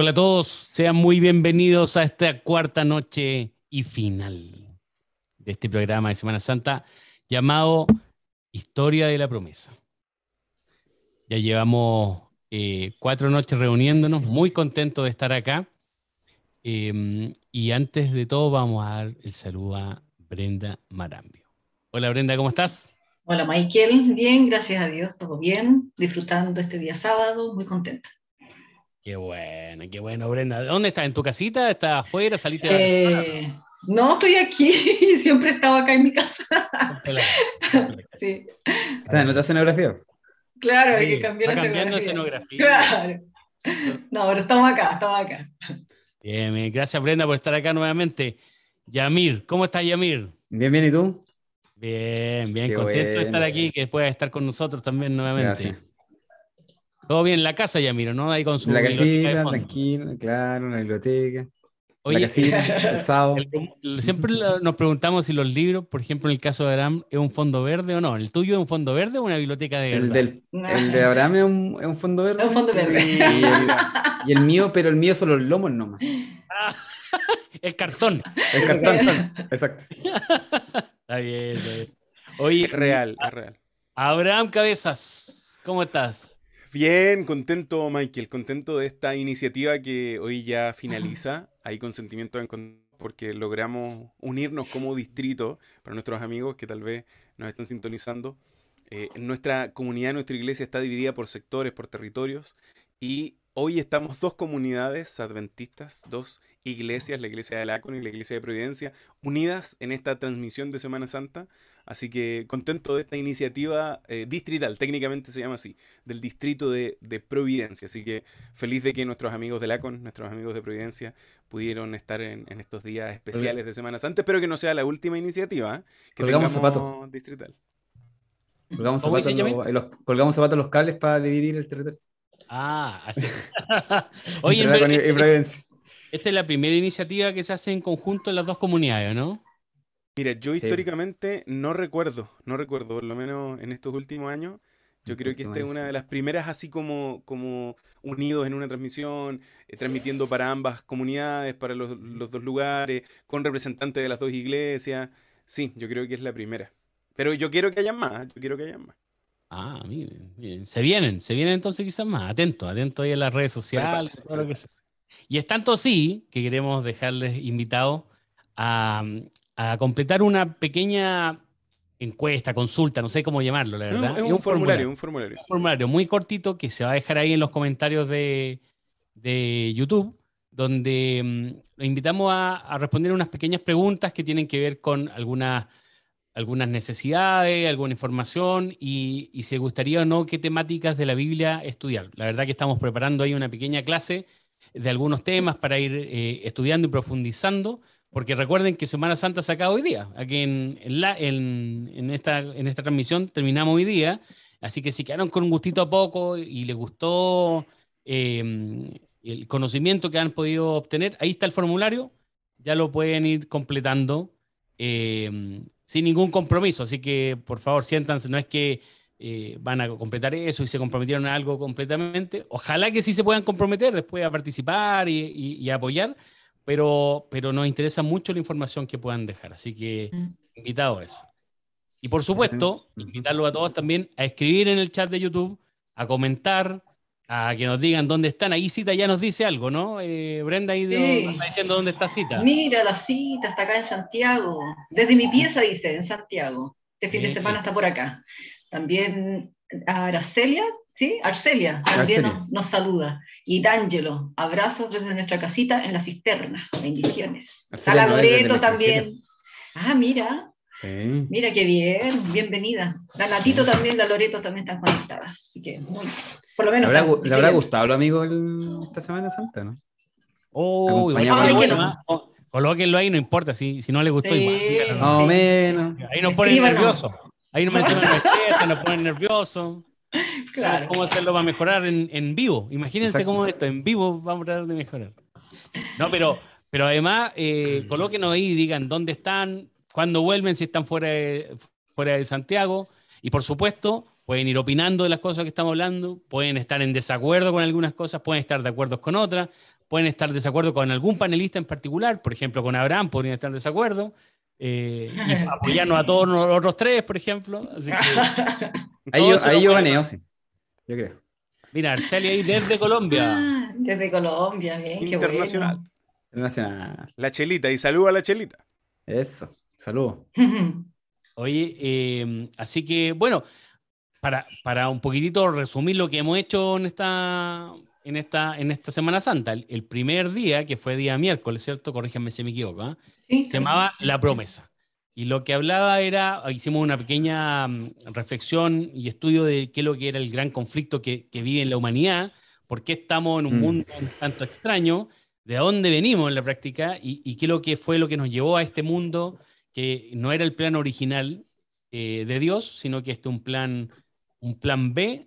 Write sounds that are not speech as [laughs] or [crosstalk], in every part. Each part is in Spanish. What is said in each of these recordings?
Hola a todos, sean muy bienvenidos a esta cuarta noche y final de este programa de Semana Santa llamado Historia de la Promesa. Ya llevamos eh, cuatro noches reuniéndonos, muy contentos de estar acá. Em, y antes de todo vamos a dar el saludo a Brenda Marambio. Hola Brenda, ¿cómo estás? Hola Michael, bien, gracias a Dios, todo bien, disfrutando este día sábado, muy contenta. Qué bueno, qué bueno, Brenda. ¿Dónde estás? ¿En tu casita? ¿Estás afuera? ¿Saliste de eh, No, estoy aquí. [laughs] Siempre he estado acá en mi casa. [laughs] sí. ¿Estás en otra escenografía? Claro, hay que cambiar la cambiando escenografía. Claro. No, pero estamos acá, estamos acá. Bien, gracias Brenda por estar acá nuevamente. Yamir, ¿cómo estás Yamir? Bien, bien, ¿y tú? Bien, bien, contento de estar aquí, que puedas estar con nosotros también nuevamente. Gracias. Todo bien en la casa, ya miro, ¿no? Ahí con su. La casita, tranquilo, claro, una biblioteca. Oye, la casita, [laughs] el sábado. siempre nos preguntamos si los libros, por ejemplo, en el caso de Abraham, ¿es un fondo verde o no? ¿El tuyo es un fondo verde o una biblioteca de el, del, el de Abraham es un, es un, fondo verde. Es un fondo verde. Y el, mío, pero el mío son los lomos nomás. Ah, [laughs] el cartón. El cartón, exacto. Está bien, está bien. Oye, es real, es real. Abraham Cabezas, ¿cómo estás? Bien, contento Michael, contento de esta iniciativa que hoy ya finaliza, hay consentimiento porque logramos unirnos como distrito para nuestros amigos que tal vez nos están sintonizando. Eh, nuestra comunidad, nuestra iglesia está dividida por sectores, por territorios y hoy estamos dos comunidades adventistas, dos iglesias, la iglesia de Lacon y la iglesia de Providencia, unidas en esta transmisión de Semana Santa Así que contento de esta iniciativa eh, distrital, técnicamente se llama así, del distrito de, Providencia. Así que feliz de que nuestros amigos de LACON, nuestros amigos de Providencia, pudieron estar en, estos días especiales de Semana Santa. Espero que no sea la última iniciativa ¿eh? que colgamos zapatos distrital. Colgamos zapatos, los, colgamos zapatos los cables para dividir el territorio. Ah, así. [laughs] Oye, en, esta es la primera iniciativa que se hace en conjunto en las dos comunidades, ¿no? Mira, yo históricamente no recuerdo, no recuerdo, por lo menos en estos últimos años. Yo creo que esta es una de las primeras así como, como unidos en una transmisión, eh, transmitiendo para ambas comunidades, para los, dos lugares, con representantes de las dos iglesias. Sí, yo creo que es la primera. Pero yo quiero que haya más, yo quiero que haya más. Ah, miren, miren. Se vienen, se vienen entonces quizás más. Atentos, atentos ahí en las redes sociales. Y es tanto así que queremos dejarles invitados a, a completar una pequeña encuesta, consulta, no sé cómo llamarlo, la verdad. es, un, formulario, un formulario. Un formulario muy cortito que se va a dejar ahí en los comentarios de, YouTube, donde mm, lo invitamos a, responder unas pequeñas preguntas que tienen que ver con algunas, algunas necesidades, alguna información y, y si gustaría o no qué temáticas de la Biblia estudiar. La verdad que estamos preparando ahí una pequeña clase de algunos temas para ir eh, estudiando y profundizando porque recuerden que Semana Santa se acaba hoy día. Aquí en, la, en, esta, en esta transmisión terminamos hoy día. Así que si quedaron con un gustito a poco y les gustó em, el conocimiento que han podido obtener, ahí está el formulario. Ya lo pueden ir completando em, sin ningún compromiso. Así que por favor siéntanse. No es que eh, van a completar eso y se comprometieron a algo completamente. Ojalá que sí se puedan comprometer después a participar y, y apoyar pero, pero nos interesa mucho la información que puedan dejar. Así que mm. invitado a eso. Y por supuesto, invitarlo a todos también a escribir en el chat de YouTube, a comentar, a que nos digan dónde están. Ahí Cita ya nos dice algo, ¿no? Eh, Brenda ahí está diciendo dónde está Cita. Mira, la Cita está acá en Santiago. Desde mi pieza dice, en Santiago. Este fin de semana está por acá. También Aracelia ¿sí? Arcelia también Nos, saluda. Y D'Angelo, abrazos desde nuestra casita en la cisterna. Bendiciones. a Loreto también. Ah, mira. Mira qué bien, bienvenida. La Natito también, la Loreto también están conectadas. Así que muy Por lo menos. ¿Le habrá, gustado lo amigo esta Semana Santa, no? Oh, colóquenlo ahí, no importa. Si, si no le gustó, igual. No, menos. Ahí nos ponen nerviosos. Ahí nos, [laughs] nos ponen nerviosos. [laughs] Claro. ¿Cómo hacerlo para mejorar en, en vivo? Imagínense cómo esto, en vivo vamos a tratar de mejorar. No, pero, pero además, eh, colóquenos ahí digan dónde están, cuándo vuelven, si están fuera de, fuera de Santiago. Y por supuesto, pueden ir opinando de las cosas que estamos hablando, pueden estar en desacuerdo con algunas cosas, pueden estar de acuerdo con otras, pueden estar de desacuerdo con algún panelista en particular, por ejemplo, con Abraham podrían estar en desacuerdo, eh, y [laughs] apoyarnos a todos los otros tres, por ejemplo. [laughs] ahí yo, gané, sí. Yo creo. Mira, Arcelia ahí desde Colombia. [laughs] Ah, desde Colombia, bien. Internacional. Internacional. La chelita, y saluda a la chelita. Eso, saludo. Oye, eh, así que bueno, para, para un poquitito resumir lo que hemos hecho en esta, en esta, en esta Semana Santa, el, primer día, que fue día miércoles, ¿cierto? Corríjanme si me equivoco, ¿ah? se llamaba La Promesa. Y lo que hablaba era, hicimos una pequeña mm, reflexión y estudio de qué es lo que era el gran conflicto que, que vive en la humanidad, por qué estamos en un mm. mundo un tanto extraño, de dónde venimos en la práctica y, y, qué es lo que fue lo que nos llevó a este mundo que no era el plan original eh, de Dios, sino que este es un plan un plan B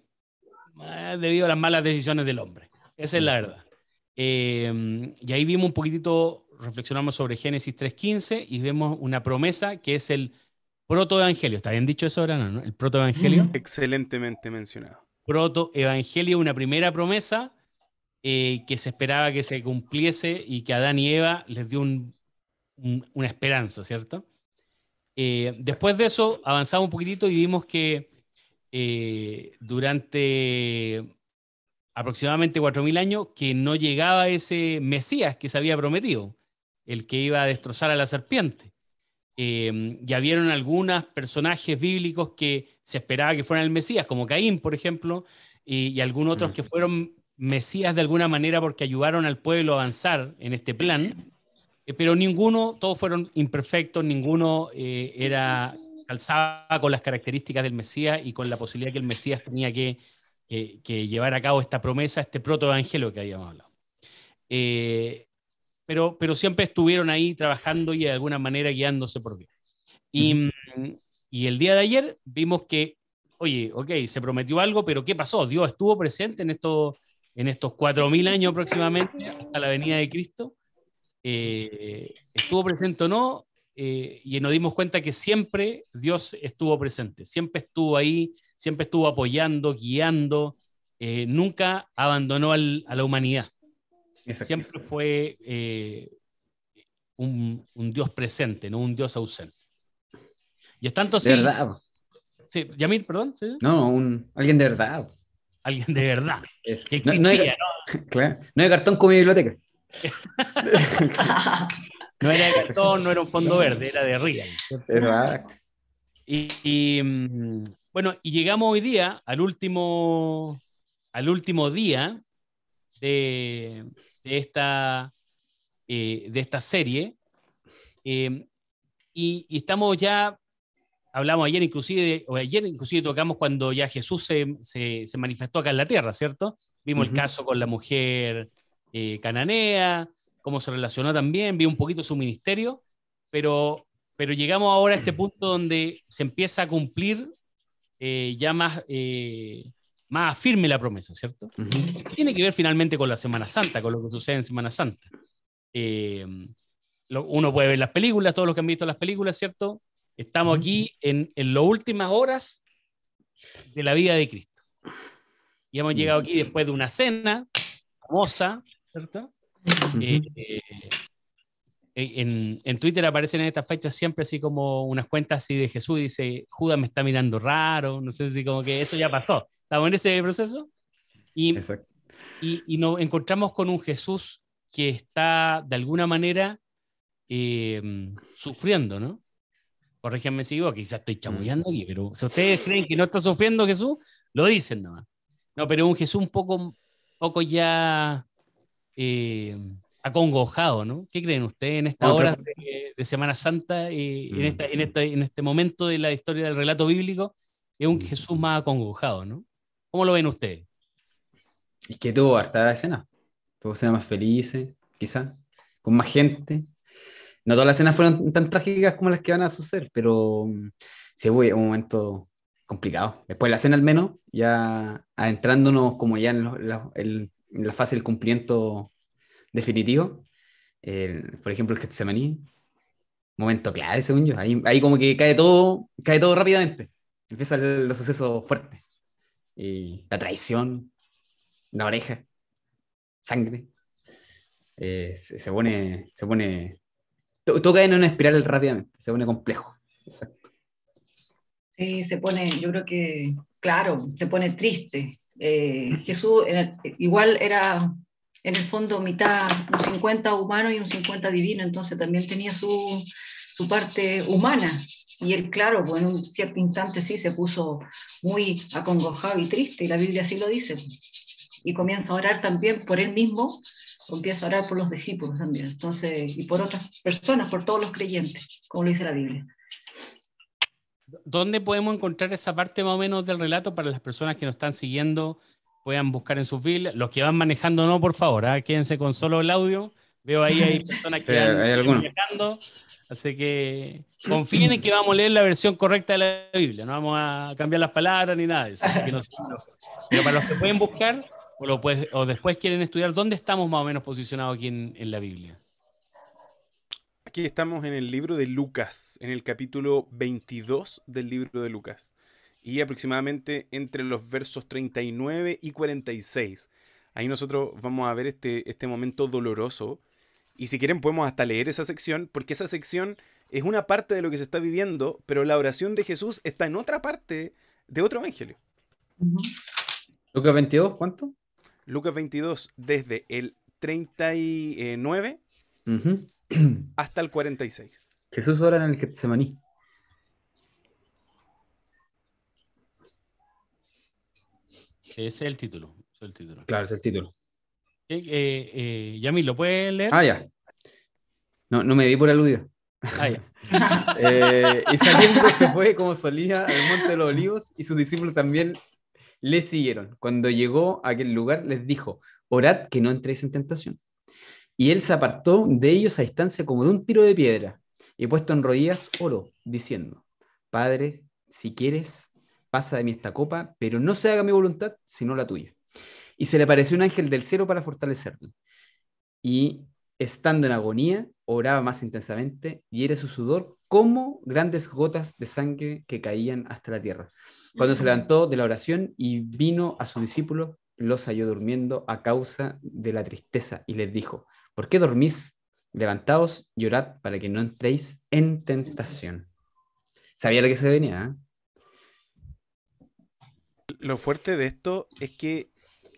eh, debido a las malas decisiones del hombre. Esa es la verdad. Eh, y ahí vimos un poquitito, reflexionamos sobre Génesis 3.15 y vemos una promesa que es el protoevangelio. ¿Está bien dicho eso ahora? ¿no? El protoevangelio. Excelentemente mencionado. Protoevangelio, una primera promesa eh, que se esperaba que se cumpliese y que Adán y Eva les dio una esperanza, ¿cierto? después de eso avanzamos un poquitito y vimos que eh, durante aproximadamente 4.000 años que no llegaba ese Mesías que se había prometido, el que iba a destrozar a la serpiente. Eh, ya vieron algunos personajes bíblicos que se esperaba que fueran el Mesías, como Caín, por ejemplo, y, algunos otros mm. que fueron Mesías de alguna manera porque ayudaron al pueblo a avanzar en este plan, eh, pero ninguno, todos fueron imperfectos, ninguno era calzaba con las características del Mesías y con la posibilidad que el Mesías tenía que, llevar a cabo esta promesa, este protoevangelio que habíamos hablado. Eh, pero, pero siempre estuvieron ahí trabajando y de alguna manera guiándose por Dios. Y, y el día de ayer vimos que, oye, ok, se prometió algo, pero ¿qué pasó? Dios estuvo presente en estos, en estos 4.000 años aproximadamente, hasta la venida de Cristo. Eh, ¿Estuvo presente o no? Eh, y nos dimos cuenta que siempre Dios estuvo presente, siempre estuvo ahí, siempre estuvo apoyando, guiando, eh, nunca abandonó a la humanidad. Siempre fue eh, un, Dios presente, no un Dios ausente. Y es tanto así. De verdad. Sí, Yamil, perdón. No, un, alguien de verdad. Alguien de verdad. no, hay, no hay [laughs] cartón como mi biblioteca. [laughs] No era de cartón, no era un fondo verde, era de real. Exacto. Y, mm, bueno, y llegamos hoy día al último, al último día de, esta, eh, de esta serie. Eh, y, estamos ya, hablamos ayer inclusive, o ayer inclusive tocamos cuando ya Jesús se, manifestó acá en la tierra, ¿cierto? Vimos el caso con la mujer eh, cananea, cómo se relacionó también, vi un poquito su ministerio, pero, pero llegamos ahora a este [clears throat] punto donde se empieza a cumplir eh, ya más, eh, más firme la promesa, ¿cierto? Tiene que ver finalmente con la Semana Santa, con lo que sucede en Semana Santa. Eh, uno puede ver las películas, todos los que han visto las películas, ¿cierto? Estamos aquí en, en las últimas horas de la vida de Cristo. Y hemos llegado aquí después de una cena famosa, ¿cierto? Eh, eh, en, en, Twitter aparecen en estas fechas siempre así como unas cuentas así de Jesús y dice, Judas me está mirando raro, no sé si como que eso ya pasó. Estamos en ese proceso y, y, y, nos encontramos con un Jesús que está de alguna manera eh, sufriendo, ¿no? Corríjanme si digo, quizás estoy chamullando aquí, pero si ustedes creen que no está sufriendo Jesús, lo dicen nomás. No, pero un Jesús un poco, poco ya eh, acongojado, ¿no? ¿Qué creen ustedes en esta hora de, Semana Santa, y en, esta, en, en este momento de la historia del relato bíblico? Es un Jesús más acongojado, ¿no? ¿Cómo lo ven ustedes? Y que tuvo harta escena. Tuvo escenas más felices, quizás, con más gente. No todas las escenas fueron tan trágicas como las que van a suceder, pero mm, sí fue un momento complicado. Después de la escena al menos, ya adentrándonos como ya en, el, en la fase del cumplimiento definitivo. por ejemplo, el Getsemaní, momento clave, según yo. Ahí, ahí como que cae todo, cae todo rápidamente. Empiezan los sucesos fuertes. y la traición, la oreja, sangre. Eh, se, pone, se pone, todo cae en una espiral rápidamente, se pone complejo. Exacto. Sí, se pone, yo creo que, claro, se pone triste. Eh, Jesús igual era en el fondo mitad, un 50 humano y un 50 divino, entonces también tenía su, su parte humana. Y él, claro, pues en un cierto instante sí se puso muy acongojado y triste, y la Biblia así lo dice. Y comienza a orar también por él mismo, empieza a orar por los discípulos también, entonces, y por otras personas, por todos los creyentes, como lo dice la Biblia. ¿Dónde podemos encontrar esa parte más o menos del relato para las personas que nos están siguiendo? Puedan buscar en sus Biblias. Los que van manejando, no, por favor, ¿ah? quédense con solo el audio. Veo ahí hay personas que van manejando. Así que confíen en que vamos a leer la versión correcta de la Biblia. No vamos a cambiar las palabras ni nada de eso. pero para los que pueden buscar o, lo o, después quieren estudiar, ¿dónde estamos más o menos posicionados aquí en, en la Biblia? Aquí estamos en el libro de Lucas, en el capítulo 22 del libro de Lucas. Y aproximadamente entre los versos 39 y 46. Ahí nosotros vamos a ver este, este momento doloroso. Y si quieren podemos hasta leer esa sección, porque esa sección es una parte de lo que se está viviendo, pero la oración de Jesús está en otra parte de otro evangelio. Lucas 22, ¿cuánto? Lucas 22, desde el 39 hasta el 46. Jesús ora en el Getsemaní. Ese es el título. Es el título. Claro, es el título. Eh, eh, Yamil, ¿lo puedes leer? Ah, ya. No, no me di por aludido. Ah, ya. [laughs] eh, y saliendo se fue como solía al monte de los olivos y sus discípulos también le siguieron. Cuando llegó a aquel lugar les dijo, orad que no entréis en tentación. Y él se apartó de ellos a distancia como de un tiro de piedra, y puesto en rodillas oró, diciendo, Padre, si quieres, pasa de mí esta copa, pero no se haga mi voluntad, sino la tuya. Y se le apareció un ángel del cielo para fortalecerlo. Y estando en agonía, oraba más intensamente, y era su sudor como grandes gotas de sangre que caían hasta la tierra. Cuando se levantó de la oración y vino a sus discípulos, los halló durmiendo a causa de la tristeza y les dijo, ¿Por qué dormís? Levantaos y orad para que no entréis en tentación. Sabía lo que se venía. ¿eh? Lo fuerte de esto es que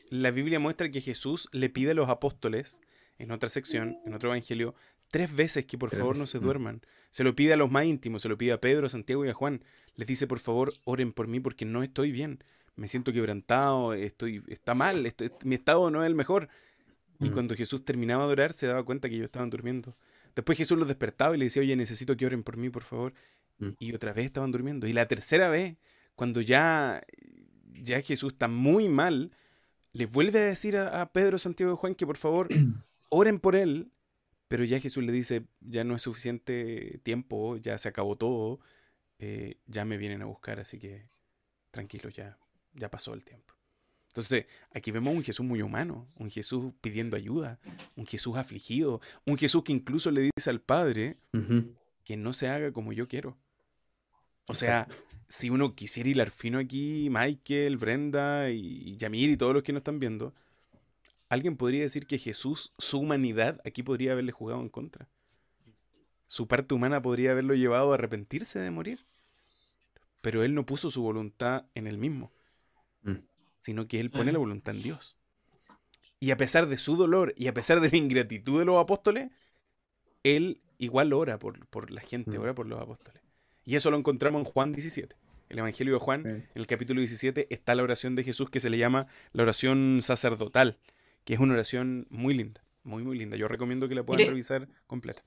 la Biblia muestra que Jesús le pide a los apóstoles, en otra sección, en otro evangelio, tres veces que por favor no se mm. duerman. Se lo pide a los más íntimos, se lo pide a Pedro, a Santiago y a Juan. Les dice, por favor, oren por mí porque no estoy bien. Me siento quebrantado, estoy, está mal, mi estado no es el mejor. Y mm. cuando Jesús terminaba de orar, se daba cuenta que ellos estaban durmiendo. Después Jesús los despertaba y le decía, oye, necesito que oren por mí, por favor. Mm. Y otra vez estaban durmiendo. Y la tercera vez, cuando ya, ya Jesús está muy mal, le vuelve a decir a, Pedro, Santiago y Juan que por favor [clears throat] oren por él. Pero ya Jesús le dice, ya no es suficiente tiempo, ya se acabó todo, eh, ya me vienen a buscar, así que tranquilo, ya, ya pasó el tiempo. Entonces, aquí vemos un Jesús muy humano, un Jesús pidiendo ayuda, un Jesús afligido, un Jesús que incluso le dice al Padre que no se haga como yo quiero. O sea, si uno quisiera hilar fino aquí, Michael, Brenda y Yamir y todos los que nos están viendo, alguien podría decir que Jesús, su humanidad, aquí podría haberle jugado en contra. Su parte humana podría haberlo llevado a arrepentirse de morir. Pero él no puso su voluntad en él mismo sino que él pone la voluntad en Dios. Y a pesar de su dolor y a pesar de la ingratitud de los apóstoles, él igual ora por, por la gente, mm. ora por los apóstoles. Y eso lo encontramos en Juan 17. El Evangelio de Juan, en el capítulo 17, está la oración de Jesús que se le llama la oración sacerdotal, que es una oración muy linda, muy, muy linda. Yo recomiendo que la puedan revisar completa.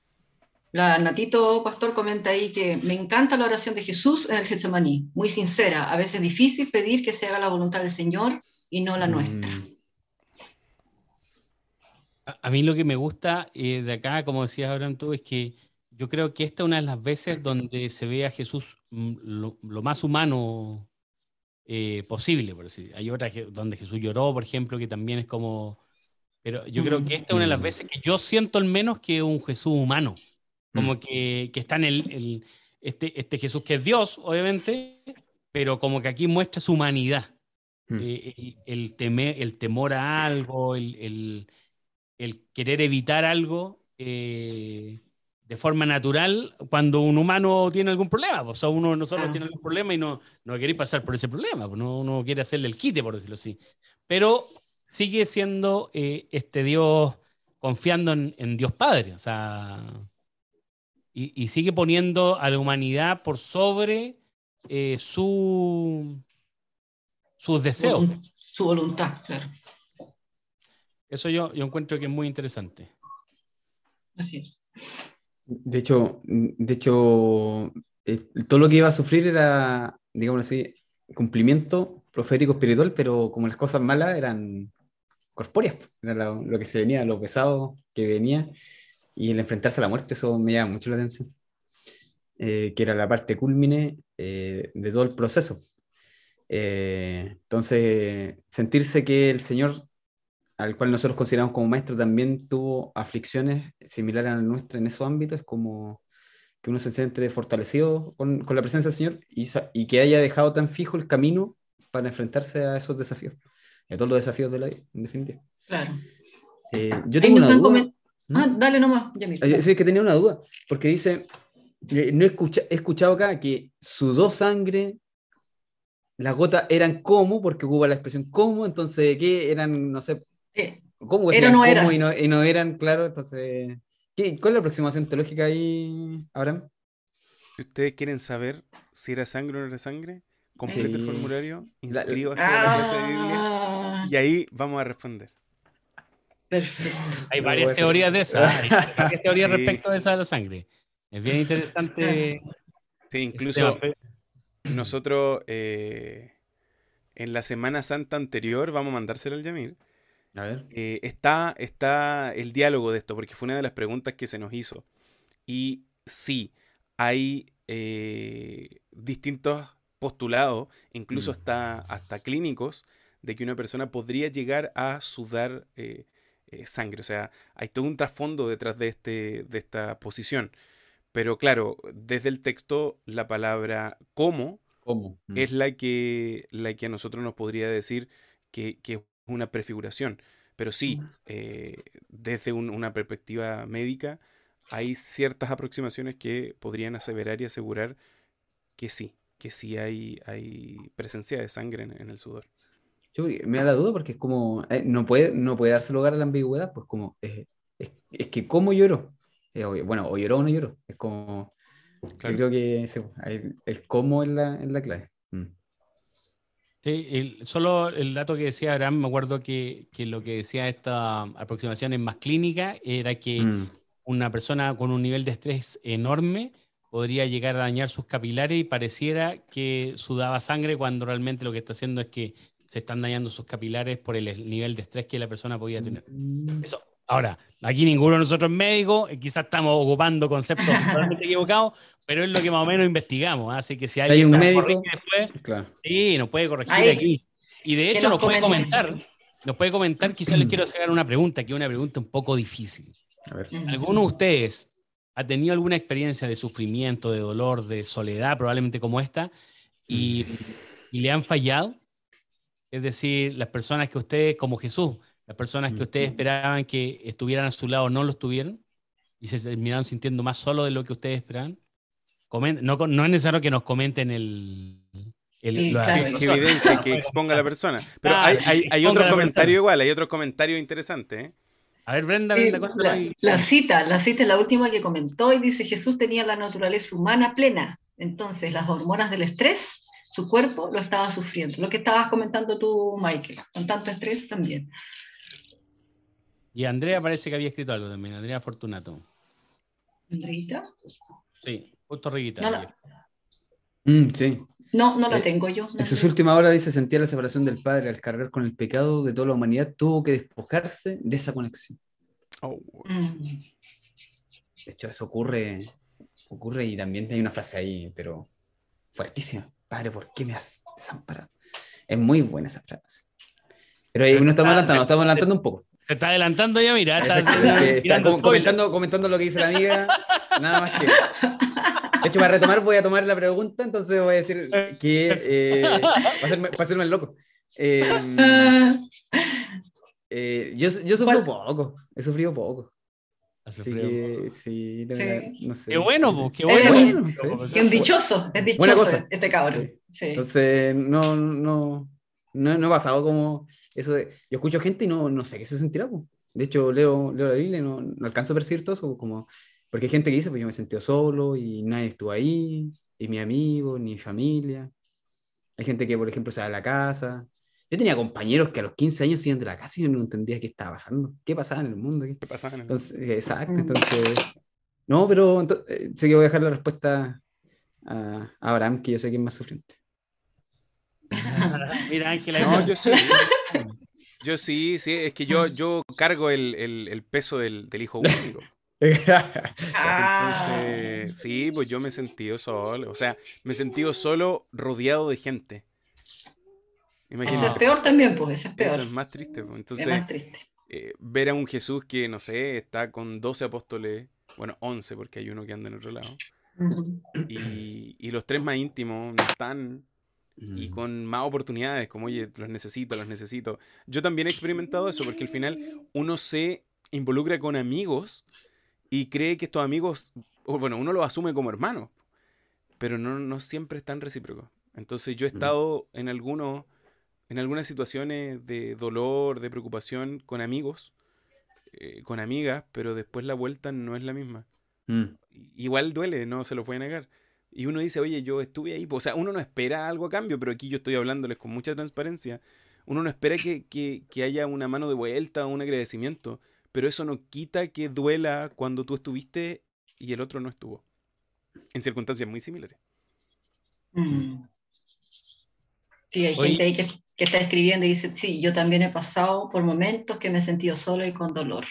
La Natito Pastor comenta ahí que me encanta la oración de Jesús en el Getsemaní, muy sincera, a veces difícil pedir que se haga la voluntad del Señor y no la nuestra. Mm. A, mí lo que me gusta eh, de acá, como decías Abraham tú, es que yo creo que esta es una de las veces donde se ve a Jesús mm, lo, más humano eh, posible, por decir. Hay otras donde Jesús lloró, por ejemplo, que también es como... Pero yo creo que esta es una de las mm. veces que yo siento al menos que un Jesús humano. Como mm. que, que, está en el, este, este Jesús que es Dios, obviamente, pero como que aquí muestra su humanidad. hmm. eh, el, el temor a algo, el, querer evitar algo eh, de forma natural cuando un humano tiene algún problema. Pues, o sea, uno de nosotros tiene algún problema y no, no quiere pasar por ese problema, pues, no, no quiere hacerle el quite, por decirlo así. Pero sigue siendo eh, este Dios confiando en, Dios Padre, o sea, y, sigue poniendo a la humanidad por sobre eh, su, sus deseos. Su voluntad, claro. Eso yo, yo encuentro que es muy interesante. Así es. De hecho, de hecho eh, todo lo que iba a sufrir era, digamos así, cumplimiento profético espiritual, pero como las cosas malas eran corpóreas, era lo, que se venía, lo pesado que venía, y el enfrentarse a la muerte, eso me llama mucho la atención, eh, que era la parte culmine eh, de todo el proceso. Entonces, sentirse que el Señor, al cual nosotros consideramos como maestro, también tuvo aflicciones similares a la nuestra en esos ámbitos, es como que uno se siente fortalecido con, con la presencia del Señor y, y que haya dejado tan fijo el camino para enfrentarse a esos desafíos a todos los desafíos de la vida, en definitiva. Claro. Eh, yo tengo una duda. ¿Mm? Ah, dale nomás, ya mira. Sí, es que tenía una duda, porque dice, eh, no he, he escuchado acá que sudó sangre, las gotas eran como, porque ocupa la expresión como, entonces, ¿qué eran, no sé, cómo era no era. Y, no, y no eran, claro, entonces, ¿qué, ¿cuál es la aproximación teológica ahí, Abraham? Si ustedes quieren saber si era sangre o no era sangre, complete el formulario, inscríbase a la clase de Biblia ah. y ahí vamos a responder. Perfecto. Hay varias teorías de esas. Hay varias teorías respecto de esa de la sangre. Es bien interesante. [laughs] Sí, incluso nosotros eh, en la Semana Santa anterior, vamos a mandárselo al Yamir. A ver. Eh, está, está el diálogo de esto, porque fue una de las preguntas que se nos hizo. Y sí, hay eh, distintos postulado, incluso mm. hasta, hasta clínicos, de que una persona podría llegar a sudar eh, sangre. O sea, hay todo un trasfondo detrás de, este, de esta posición. Pero claro, desde el texto, la palabra como mm. es la que, la que a nosotros nos podría decir que, es una prefiguración. Pero sí, eh, desde una perspectiva médica, hay ciertas aproximaciones que podrían aseverar y asegurar que sí, que sí hay, hay presencia de sangre en, el sudor. Yo, me da la duda porque es como, eh, no, puede, no puede darse lugar a la ambigüedad, pues como, es, es, que cómo lloró, bueno, o lloró o no lloró, es como, yo creo que el, cómo es la, la clave. Mm. Sí, solo el dato que decía Abraham, me acuerdo que, que, lo que decía esta aproximación en más clínica era que mm. una persona con un nivel de estrés enorme podría llegar a dañar sus capilares y pareciera que sudaba sangre cuando realmente lo que está haciendo es que se están dañando sus capilares por el nivel de estrés que la persona podía tener. Mm. Eso. Ahora, aquí ninguno de nosotros es médico, eh, quizás estamos ocupando conceptos [laughs] totalmente equivocados, pero es lo que más o menos investigamos. ¿ah? Así que si alguien ¿Hay un médico? después, sí, nos puede corregir aquí. Y de hecho nos, puede comentar, nos puede comentar, quizás les quiero hacer una pregunta, que es una pregunta un poco difícil. A ver. ¿Alguno de ustedes ha tenido alguna experiencia de sufrimiento, de dolor, de soledad, probablemente como esta, y, mm. le han fallado. Es decir, las personas que ustedes, como Jesús, las personas que ustedes esperaban que estuvieran a su lado no lo estuvieron y se terminaron sintiendo más solo de lo que ustedes esperaban. no, no es necesario que nos comenten el, el, evidencia que exponga a la persona. Pero hay, hay, hay otro comentario igual, hay otro comentario interesante. ¿eh? A ver, Brenda, la, cita, la cita es la última que comentó y dice, Jesús tenía la naturaleza humana plena, entonces las hormonas del estrés, su cuerpo lo estaba sufriendo. Lo que estabas comentando tú, Michael, con tanto estrés también. Y Andrea parece que había escrito algo también, Andrea Fortunato. ¿Andreita? Sí, justo arribita. No, mm, sí. No, no la eh, tengo yo. en su última hora dice, sentía la separación del Padre al cargar con el pecado de toda la humanidad, tuvo que despojarse de esa conexión. Oh, mm. De hecho, eso ocurre, ocurre y también hay una frase ahí, pero fuertísima. Padre, ¿por qué me has desamparado? Es muy buena esa frase. Pero ahí uno estamos adelantando, estamos adelantando un poco. Se está adelantando ya, mira. Está, comentando, comentando lo que dice la amiga. Nada más que. [laughs] De hecho, para retomar, voy a tomar la pregunta, entonces voy a decir que. Eh, para, hacerme, el loco. Em, eh, yo, yo sufro poco, he sufrido poco. Así que, sí, no sé. Qué bueno, qué bueno. Qué un dichoso, es dichoso este cabrón. Entonces, no, no, no, no he pasado como eso de, yo escucho gente y no, no sé qué se sentirá. De hecho, leo, leo la Biblia y no, no alcanzo a percibir todo eso, como, porque hay gente que dice, pues yo me sentí solo y nadie estuvo ahí, y mi amigo, ni mi familia. Hay gente que, por ejemplo, se va a la casa. Yo tenía compañeros que a los 15 años iban de la casa y yo no entendía qué estaba pasando, qué pasaba en el mundo. ¿Qué, pasaba en el mundo? Entonces, exacto, entonces... No, pero eh, sé que voy a dejar la respuesta a, Abraham, que yo sé que es más sufriente. [laughs] Mira, Ángela. No, yo sí. [laughs] Yo sí, sí, es que yo, yo cargo el, el, el peso del, del, hijo único. [laughs] Ah. Entonces, sí, pues yo me he sentido solo. O sea, me he sentido solo rodeado de gente. Imagínate. es peor también, pues, eso es peor. Eso es más triste. Pues. Entonces, es más triste. Eh, ver a un Jesús que, no sé, está con 12 apóstoles, bueno, 11 porque hay uno que anda en otro lado. y, y, los tres más íntimos no están y con más oportunidades, como, oye, los necesito, los necesito. Yo también he experimentado eso, porque al final uno se involucra con amigos y cree que estos amigos, bueno, uno los asume como hermanos, pero no, no siempre es tan recíproco. Entonces yo he mm. estado en, algunos, en algunas situaciones de dolor, de preocupación con amigos, eh, con amigas, pero después la vuelta no es la misma. Mm. Igual duele, no se lo voy a negar. Y uno dice, oye, yo estuve ahí. O sea, uno no espera algo a cambio, pero aquí yo estoy hablándoles con mucha transparencia. Uno no espera que, que, haya una mano de vuelta o un agradecimiento, pero eso no quita que duela cuando tú estuviste y el otro no estuvo. En circunstancias muy similares. Mm. Sí, hay gente ahí que, está escribiendo y dice, sí, yo también he pasado por momentos que me he sentido solo y con dolor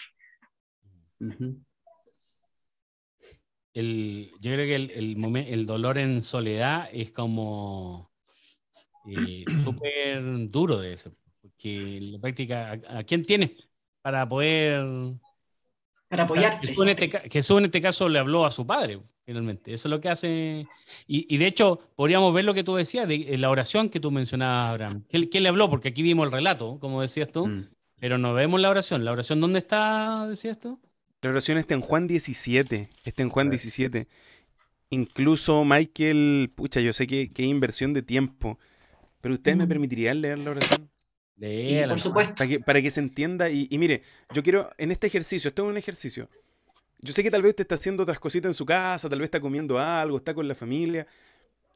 yo creo que el, el, el dolor en soledad es como eh, [clears throat] súper duro de eso, porque en la práctica, ¿a, quién tiene para poder... Para apoyarte. Jesús, en este, Jesús, en este, caso le habló a su padre, finalmente. Eso es lo que hace... Y, y de hecho, podríamos ver lo que tú decías, de, la oración que tú mencionabas, Abraham. ¿Quién, le habló? Porque aquí vimos el relato, como decías tú, mm. pero no vemos la oración. ¿La oración dónde está, decías tú? La oración está en Juan 17. Está en Juan 17. Incluso Michael, pucha, yo sé que, que hay inversión de tiempo, pero ¿ustedes me permitirían leer la oración? Leer, por supuesto. Para que, para que se entienda. Y, y, mire, yo quiero, en este ejercicio, esto es un ejercicio. Yo sé que tal vez usted está haciendo otras cositas en su casa, tal vez está comiendo algo, está con la familia,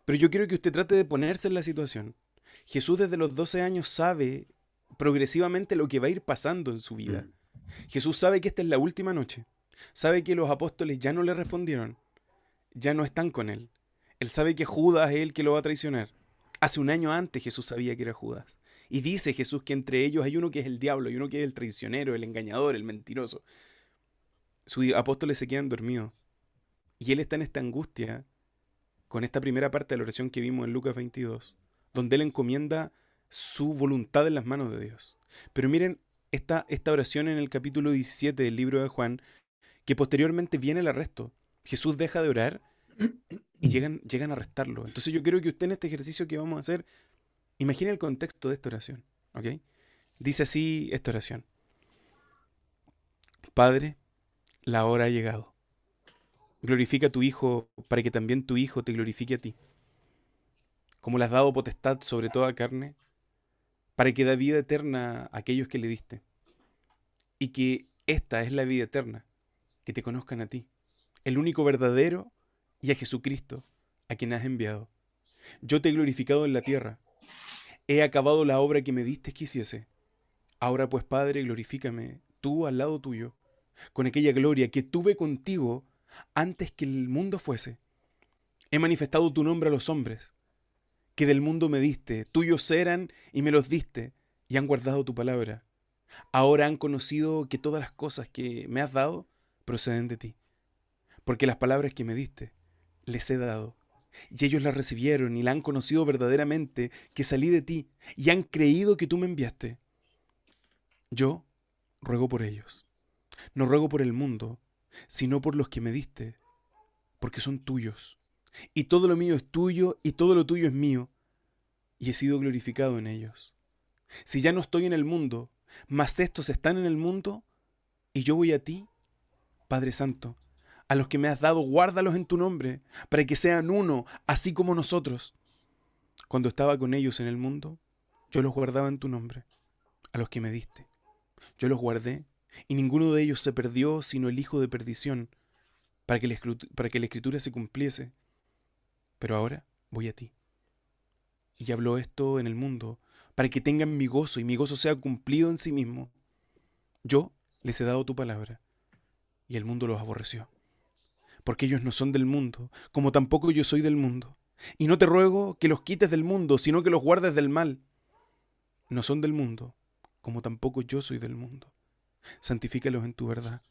pero yo quiero que usted trate de ponerse en la situación. Jesús desde los 12 años sabe progresivamente lo que va a ir pasando en su vida. Mm. Jesús sabe que esta es la última noche. Sabe que los apóstoles ya no le respondieron. Ya no están con él. Él sabe que Judas es el que lo va a traicionar. Hace un año antes Jesús sabía que era Judas. Y dice Jesús que entre ellos hay uno que es el diablo y uno que es el traicionero, el engañador, el mentiroso. Sus apóstoles se quedan dormidos. Y él está en esta angustia con esta primera parte de la oración que vimos en Lucas 22, donde él encomienda su voluntad en las manos de Dios. Pero miren esta, oración en el capítulo 17 del libro de Juan, que posteriormente viene el arresto. Jesús deja de orar y llegan, llegan a arrestarlo. Entonces yo quiero que usted en este ejercicio que vamos a hacer, imagine el contexto de esta oración. Dice así esta oración. Padre, la hora ha llegado. Glorifica a tu Hijo para que también tu Hijo te glorifique a ti. Como le has dado potestad sobre toda carne, para que da vida eterna a aquellos que le diste. Y que esta es la vida eterna, que te conozcan a ti, el único verdadero, y a Jesucristo, a quien has enviado. Yo te he glorificado en la tierra. He acabado la obra que me diste que hiciese. Ahora pues, Padre, glorifícame tú al lado tuyo, con aquella gloria que tuve contigo antes que el mundo fuese. He manifestado tu nombre a los hombres que del mundo me diste, tuyos eran y me los diste, y han guardado tu palabra. Ahora han conocido que todas las cosas que me has dado proceden de ti, porque las palabras que me diste les he dado, y ellos las recibieron y la han conocido verdaderamente, que salí de ti, y han creído que tú me enviaste. Yo ruego por ellos. No ruego por el mundo, sino por los que me diste, porque son tuyos y todo lo mío es tuyo y todo lo tuyo es mío, y he sido glorificado en ellos. Si ya no estoy en el mundo, mas estos están en el mundo, y yo voy a ti, Padre Santo, a los que me has dado, guárdalos en tu nombre, para que sean uno, así como nosotros. Cuando estaba con ellos en el mundo, yo los guardaba en tu nombre, a los que me diste. Yo los guardé, y ninguno de ellos se perdió, sino el hijo de perdición, para que la, para que la escritura se cumpliese. Pero ahora voy a ti. Y habló esto en el mundo, para que tengan mi gozo y mi gozo sea cumplido en sí mismo. Yo les he dado tu palabra, y el mundo los aborreció, porque ellos no son del mundo, como tampoco yo soy del mundo. Y no te ruego que los quites del mundo, sino que los guardes del mal. No son del mundo, como tampoco yo soy del mundo. Santifícalos en tu verdad.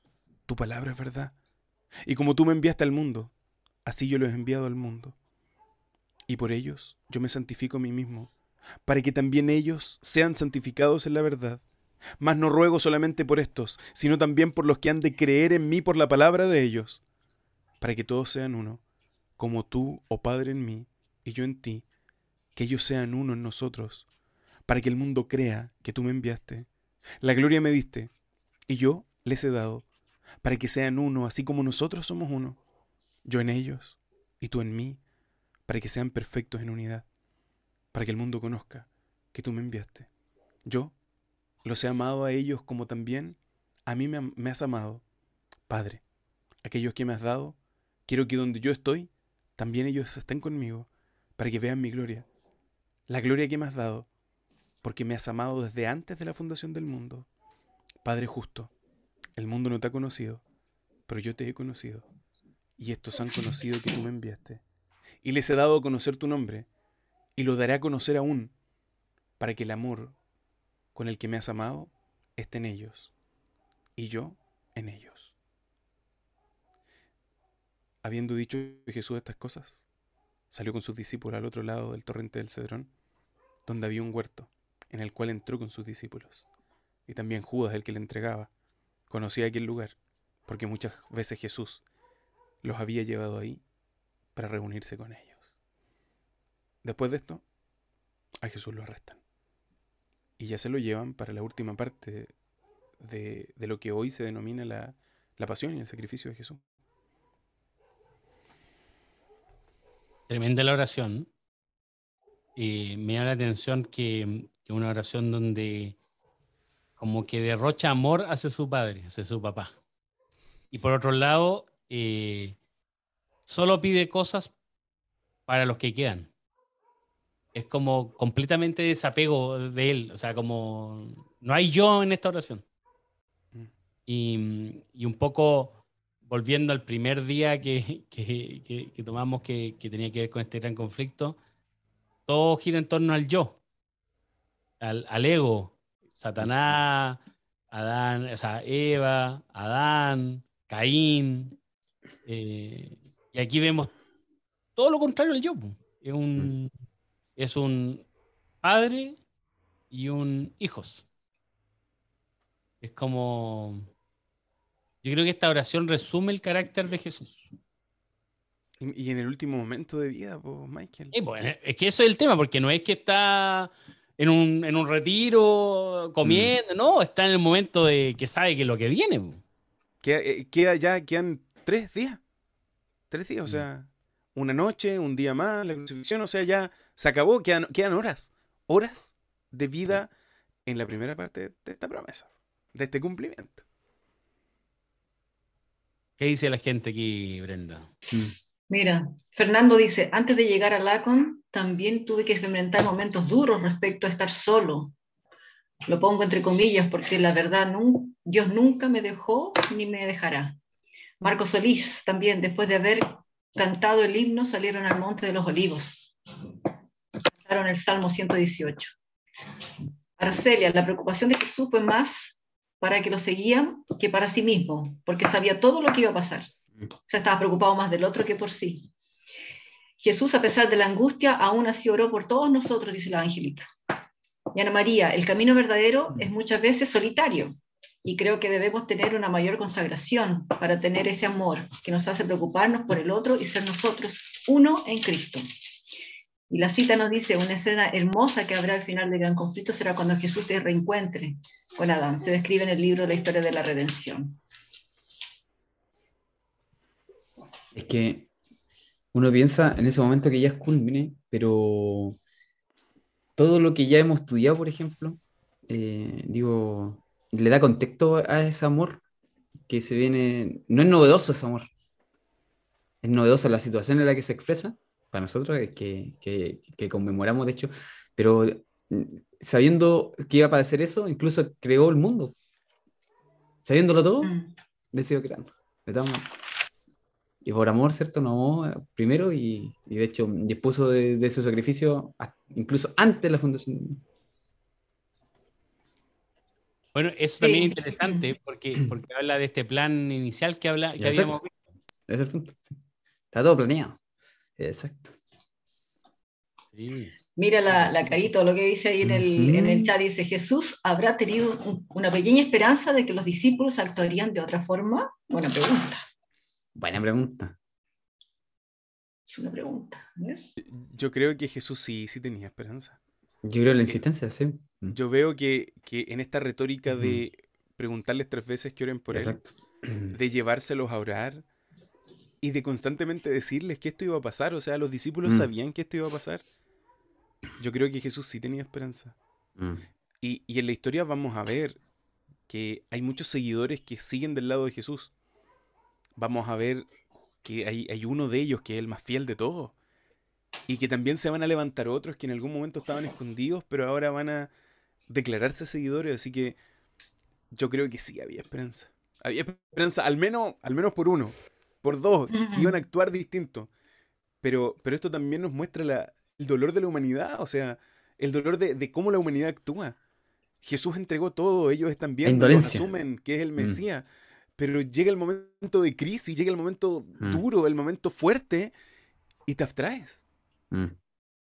Tu palabra es verdad. Y como tú me enviaste al mundo, así yo los he enviado al mundo. Y por ellos yo me santifico a mí mismo, para que también ellos sean santificados en la verdad. Mas no ruego solamente por estos, sino también por los que han de creer en mí por la palabra de ellos, para que todos sean uno, como tú, oh Padre, en mí, y yo en ti, que ellos sean uno en nosotros, para que el mundo crea que tú me enviaste. La gloria me diste, y yo les he dado, para que sean uno, así como nosotros somos uno, yo en ellos, y tú en mí, para que sean perfectos en unidad, para que el mundo conozca que tú me enviaste. Yo los he amado a ellos como también a mí me, has amado. Padre, aquellos que me has dado, quiero que donde yo estoy, también ellos estén conmigo, para que vean mi gloria. La gloria que me has dado, porque me has amado desde antes de la fundación del mundo. Padre justo, el mundo no te ha conocido, pero yo te he conocido, y estos han conocido que tú me enviaste. Y les he dado a conocer tu nombre, y lo daré a conocer aún, para que el amor con el que me has amado esté en ellos y yo en ellos. Habiendo dicho Jesús estas cosas, salió con sus discípulos al otro lado del torrente del Cedrón, donde había un huerto, en el cual entró con sus discípulos. Y también Judas, el que le entregaba, conocía aquel lugar, porque muchas veces Jesús los había llevado ahí para reunirse con ellos. Después de esto, a Jesús lo arrestan y ya se lo llevan para la última parte de, lo que hoy se denomina la, pasión y el sacrificio de Jesús. Tremenda la oración. Me da la atención que, que una oración donde como que derrocha amor hacia su padre, hacia su papá. Y por otro lado, eh, solo pide cosas para los que quedan es como completamente desapego de él, o sea, como no hay yo en esta oración. Mm. Y, un poco volviendo al primer día que, [laughs] que, tomamos que, tenía que ver con este gran conflicto, todo gira en torno al yo, al, ego, Satanás, Adán, o sea, Eva, Adán, Caín. Eh, y aquí vemos todo lo contrario al yo. Es un, mm es un padre y un hijos. Es como... Yo creo que esta oración resume el carácter de Jesús. Y, en el último momento de vida, pues, Michael. es que eso es el tema, porque no es que está en un, retiro comiendo, no, está en el momento de que sabe que lo que viene. Eh, queda, ya, quedan tres días. Tres días, o mm. sea, una noche, un día más, la crucifixión, o sea, ya se acabó, quedan, quedan horas, horas de vida en la primera parte de esta promesa, de este cumplimiento. ¿Qué dice la gente aquí, Brenda? Mm. Mira, Fernando dice, antes de llegar a Lacon, también tuve que experimentar momentos duros respecto a estar solo. Lo pongo entre comillas porque la verdad Dios nunca me dejó ni me dejará. Marco Solís también, después de haber cantado el himno, salieron al Monte de los Olivos en el Salmo 118. Arcelia, la preocupación de Jesús fue más para que lo seguían que para sí mismo, porque sabía todo lo que iba a pasar. O sea, estaba preocupado más del otro que por sí. Jesús, a pesar de la angustia, aún así oró por todos nosotros, dice la evangelista. Y Ana María, el camino verdadero es muchas veces solitario, y creo que debemos tener una mayor consagración para tener ese amor que nos hace preocuparnos por el otro y ser nosotros uno en Cristo. Y la cita nos dice, una escena hermosa que habrá al final del gran conflicto será cuando Jesús se reencuentre con Adán. Se describe en el libro La historia de la redención. Es que uno piensa en ese momento que ya es culmine, pero todo lo que ya hemos estudiado, por ejemplo, eh, digo, le da contexto a ese amor que se viene, no es novedoso ese amor, es novedosa la situación en la que se expresa, para nosotros, que, que, que conmemoramos de hecho, pero mm, sabiendo que iba a padecer eso, incluso creó el mundo. Sabiéndolo todo, mm. decidió crearlo. Y por amor, ¿cierto? No, primero, y, y de hecho dispuso de, de, su sacrificio incluso antes de la fundación del mundo. Bueno, eso también es [clears throat] interesante porque, porque habla de este plan inicial que, habla, que habíamos visto. Es el punto. Está todo planeado. Exacto. Mira la, la carita, lo que dice ahí en el, en el, chat, dice, Jesús habrá tenido una pequeña esperanza de que los discípulos actuarían de otra forma. Buena pregunta. Buena pregunta. Es una pregunta. Yo creo que Jesús sí, sí tenía esperanza. Yo creo la insistencia, sí. Mm. Yo veo que, que en esta retórica de preguntarles tres veces que oren por Exacto. él, [clears throat] de llevárselos a orar y de constantemente decirles que esto iba a pasar, o sea, los discípulos mm. sabían que esto iba a pasar. Yo creo que Jesús sí tenía esperanza. Mm. Y, y en la historia vamos a ver que hay muchos seguidores que siguen del lado de Jesús. Vamos a ver que hay, hay uno de ellos que es el más fiel de todos y que también se van a levantar otros que en algún momento estaban escondidos, pero ahora van a declararse seguidores, así que yo creo que sí había esperanza. Había esperanza, al menos, al menos por uno, por dos, que iban a actuar distinto. Pero, pero esto también nos muestra la, el dolor de la humanidad, o sea, el dolor de, de, cómo la humanidad actúa. Jesús entregó todo, ellos están viendo, asumen que es el mm. Mesías, pero llega el momento de crisis, llega el momento mm. duro, el momento fuerte, y te abstraes. Mm.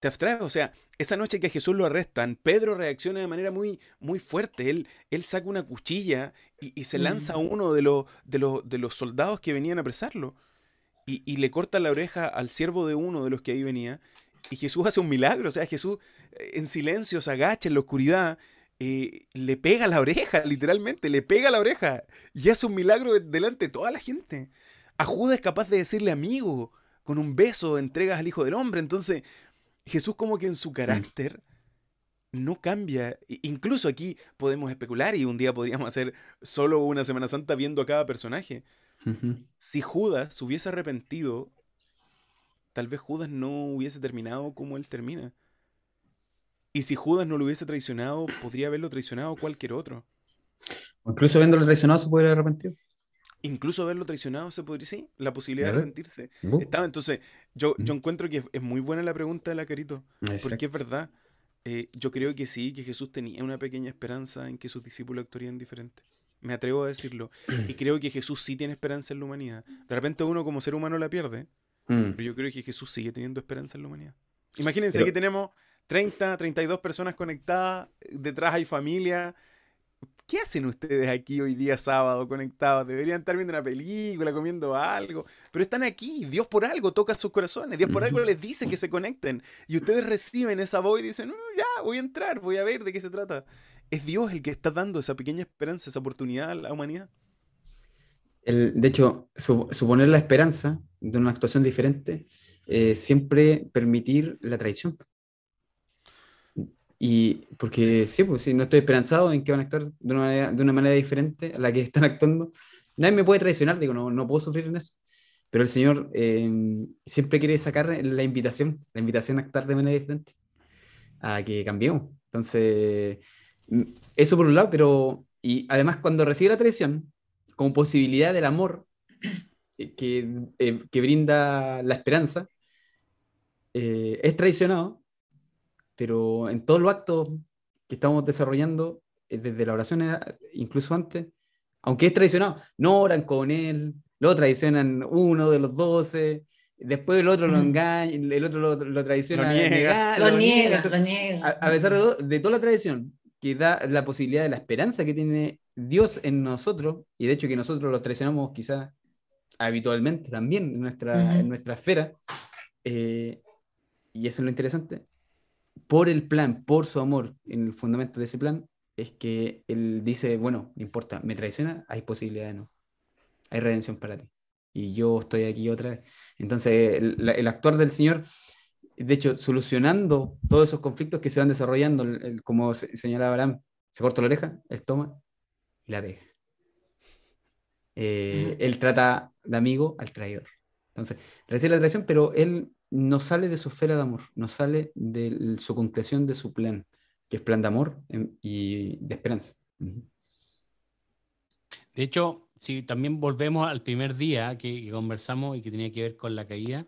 Te abstraes, o sea, esa noche que a Jesús lo arrestan, Pedro reacciona de manera muy, muy fuerte. Él, él saca una cuchilla y, se lanza a mm. uno de los, de, los, de los soldados que venían a apresarlo. Y, y, le corta la oreja al siervo de uno de los que ahí venía. Y Jesús [laughs] hace un milagro, o sea, Jesús eh, en silencio se agacha en la oscuridad, eh, le pega la oreja, [laughs] literalmente, le pega la oreja. Y hace un milagro delante de toda la gente. A Judas es capaz de decirle amigo, con un beso entregas al Hijo del Hombre. Entonces, Jesús como que en su mm. carácter no cambia. Incluso aquí podemos especular y un día podríamos hacer solo una Semana Santa viendo a cada personaje. Si Judas se hubiese arrepentido, tal vez Judas no hubiese terminado como él termina. Y si Judas no lo hubiese traicionado, podría haberlo traicionado cualquier otro. O incluso habiéndolo traicionado se puede haber arrepentido incluso haberlo traicionado se podría, sí, la posibilidad de arrepentirse. Estaba, entonces, yo, yo encuentro que es muy buena la pregunta de la Carito, porque es verdad. Eh, yo creo que sí, que Jesús tenía una pequeña esperanza en que sus discípulos actuarían diferente. Me atrevo a decirlo. Y [clears throat] creo que Jesús sí tiene esperanza en la humanidad. De repente uno como ser humano la pierde, mm. pero yo creo que Jesús sigue teniendo esperanza en la humanidad. Imagínense que tenemos 30, 32 personas conectadas, detrás hay familia, ¿Qué hacen ustedes aquí hoy día sábado conectados? Deberían estar viendo una película, comiendo algo, pero están aquí. Dios por algo toca sus corazones. Dios por algo les dice que se conecten. Y ustedes reciben esa voz y dicen, ya, voy a entrar, voy a ver de qué se trata. Es Dios el que está dando esa pequeña esperanza, esa oportunidad a la humanidad. de hecho, suponer la esperanza de una actuación diferente, es siempre permitir la traición. Y porque sí, pues si no estoy esperanzado en que van a actuar de una, manera, de una manera diferente a la que [laughs] están actuando, nadie me puede traicionar, digo, no, no puedo sufrir en eso. Pero el Señor eh, siempre quiere sacar la invitación, la invitación a actuar de manera diferente, a que cambiemos. Entonces, mm, eso por un lado, pero, y además cuando recibe la traición, como posibilidad del amor eh, que, eh, que brinda la esperanza, es traicionado pero en todos los actos que estamos desarrollando, eh, desde la oración, eh, incluso antes, aunque es traicionado, no oran con él, lo traicionan uno de los doce, después el otro lo engaña, el otro lo, lo traiciona. Lo niega, lo, niega, lo niega. A, pesar de, de, toda la tradición, que da la posibilidad de la esperanza que tiene Dios en nosotros, y de hecho que nosotros lo traicionamos quizás habitualmente también en nuestra, en nuestra esfera, eh, y eso es lo interesante, por el plan, por su amor, en el fundamento de ese plan, es que él dice, bueno, no importa, me traiciona, hay posibilidad de no. Hay redención para ti. Y yo estoy aquí otra vez. Entonces, el, actuar del Señor, de hecho, solucionando todos esos conflictos que se van desarrollando, como señalaba Abraham, se corta la oreja, él toma y la pega. Eh, él trata de amigo al traidor. Entonces, recibe la traición, pero él no sale de su esfera de amor, no sale de su concreción de su plan, que es plan de amor em, y de esperanza. De hecho, si también volvemos al primer día que, conversamos y que tenía que ver con la caída,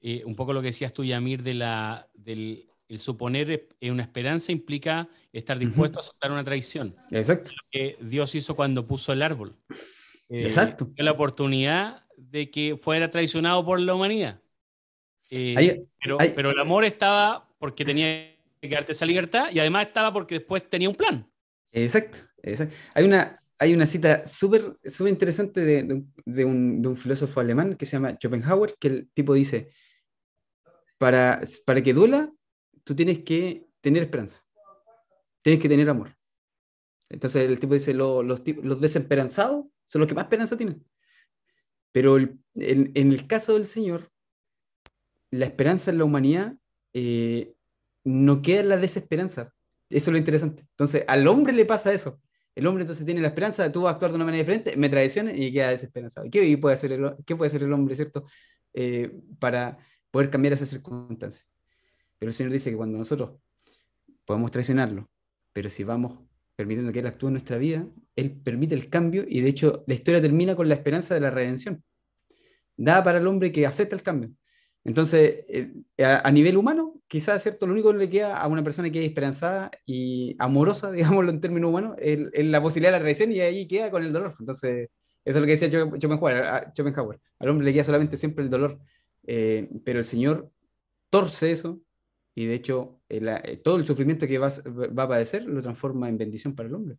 eh, un poco lo que decías tú, Yamir, de la, del el suponer una esperanza implica estar dispuesto a aceptar una traición. Exacto. Lo que Dios hizo cuando puso el árbol. Eh, Exacto. La oportunidad de que fuera traicionado por la humanidad. Eh, pero, el amor estaba porque tenía que darte esa libertad y además estaba porque después tenía un plan. Exacto. Hay, una, hay una cita súper súper interesante de, de, un, de, un, filósofo alemán que se llama Schopenhauer, que el tipo dice, para, para que duela, tú tienes que tener esperanza, tienes que tener amor. Entonces el tipo dice, los, los desesperanzados son los que más esperanza tienen. Pero en, el caso del Señor, la esperanza en la humanidad eh, no queda en la desesperanza. Eso es lo interesante. Entonces, al hombre le pasa eso. El hombre entonces tiene la esperanza tú vas a actuar de una manera diferente, me traiciones y queda desesperanzado. ¿Qué puede hacer el, qué puede hacer el hombre, cierto? Eh, para poder cambiar esas circunstancias. Pero el Señor dice que cuando nosotros podemos traicionarlo, pero si vamos permitiendo que Él actúe en nuestra vida, Él permite el cambio y de hecho la historia termina con la esperanza de la redención. Da para el hombre que acepta el cambio. Entonces, eh, a, nivel humano, quizás, ¿cierto? Lo único que le queda a una persona que es esperanzada y amorosa, [laughs] digámoslo en términos humanos, es, la posibilidad de la redención y ahí queda con el dolor. Entonces, eso es lo que decía Schopenhauer. Al hombre le queda solamente siempre el dolor, eh, pero el Señor torce eso y de hecho eh, todo el sufrimiento que va, va, a padecer lo transforma en bendición para el hombre.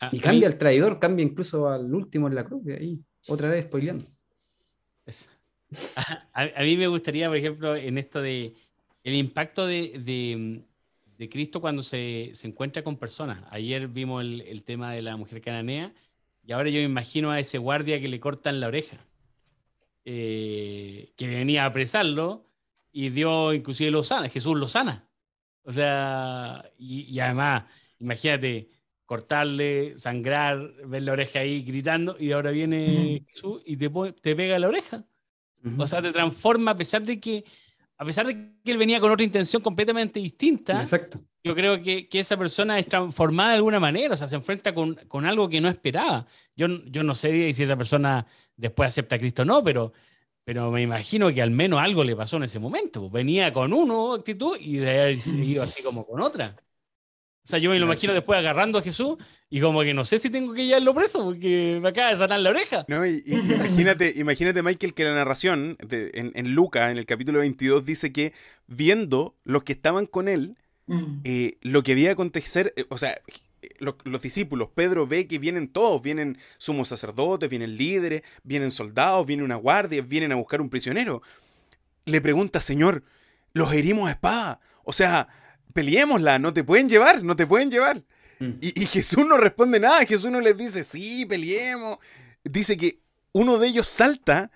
Ah, y cambia al traidor, cambia incluso al último en la cruz, ahí, otra vez spoileando. [laughs] A, mí me gustaría, por ejemplo, en esto de el impacto de, de, Cristo cuando se, se, encuentra con personas. Ayer vimos el, tema de la mujer cananea y ahora yo me imagino a ese guardia que le cortan la oreja, eh, que venía a apresarlo y Dios inclusive lo sana, Jesús lo sana. O sea, y, además, imagínate, cortarle, sangrar, ver la oreja ahí gritando y ahora viene Jesús y te, te pega la oreja. O sea, te transforma a pesar de que a pesar de que él venía con otra intención completamente distinta, Exacto. yo creo que, que, esa persona es transformada de alguna manera, o sea, se enfrenta con, con algo que no esperaba. Yo, yo no sé si esa persona después acepta a Cristo o no, pero pero me imagino que al menos algo le pasó en ese momento. Venía con uno actitud y de haber seguido así como con otra. O sea, yo me lo imagino después agarrando a Jesús y como que no sé si tengo que llevarlo preso porque me acaba de sanar la oreja. No, y, [laughs] imagínate, imagínate, Michael, que la narración en, en Lucas, en el capítulo 22, dice que viendo los que estaban con él, mm. eh, lo que había acontecer, eh, o sea, los, discípulos, Pedro ve que vienen todos, vienen sumos sacerdotes, vienen líderes, vienen soldados, viene una guardia, vienen a buscar un prisionero. Le pregunta, Señor, los herimos a espada. O sea, peleémosla, no te pueden llevar, no te pueden llevar. Mm. Y, Jesús no responde nada, Jesús no les dice, sí, peleemos. Dice que uno de ellos salta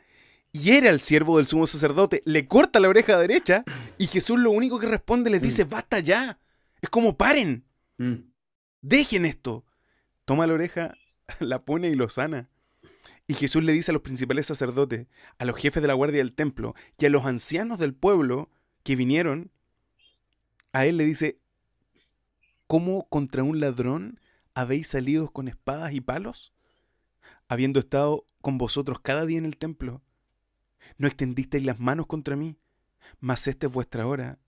y era el siervo del sumo sacerdote, le corta la oreja derecha y Jesús lo único que responde les dice, mm. basta ya. Es como paren. Mm. Dejen esto. Toma la oreja, [laughs] la pone y lo sana. Y Jesús le dice a los principales sacerdotes, a los jefes de la guardia del templo y a los ancianos del pueblo que vinieron, a él le dice, ¿cómo contra un ladrón habéis salido con espadas y palos? Habiendo estado con vosotros cada día en el templo, no extendisteis las manos contra mí, mas esta es vuestra hora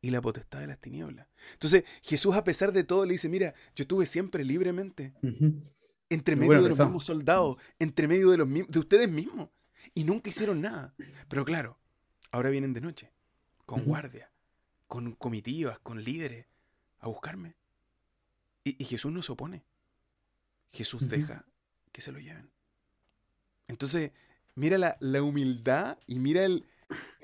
y la potestad de las tinieblas. Entonces, Jesús, a pesar de todo, le dice: Mira, yo estuve siempre libremente, entre medio de los mismos soldados, entre medio de, los, de ustedes mismos, y nunca hicieron nada. Pero claro, ahora vienen de noche, con guardia, con comitivas, con líderes, a buscarme. Y, Jesús no se opone. Jesús deja que se lo lleven. Entonces, mira la, la humildad y mira el,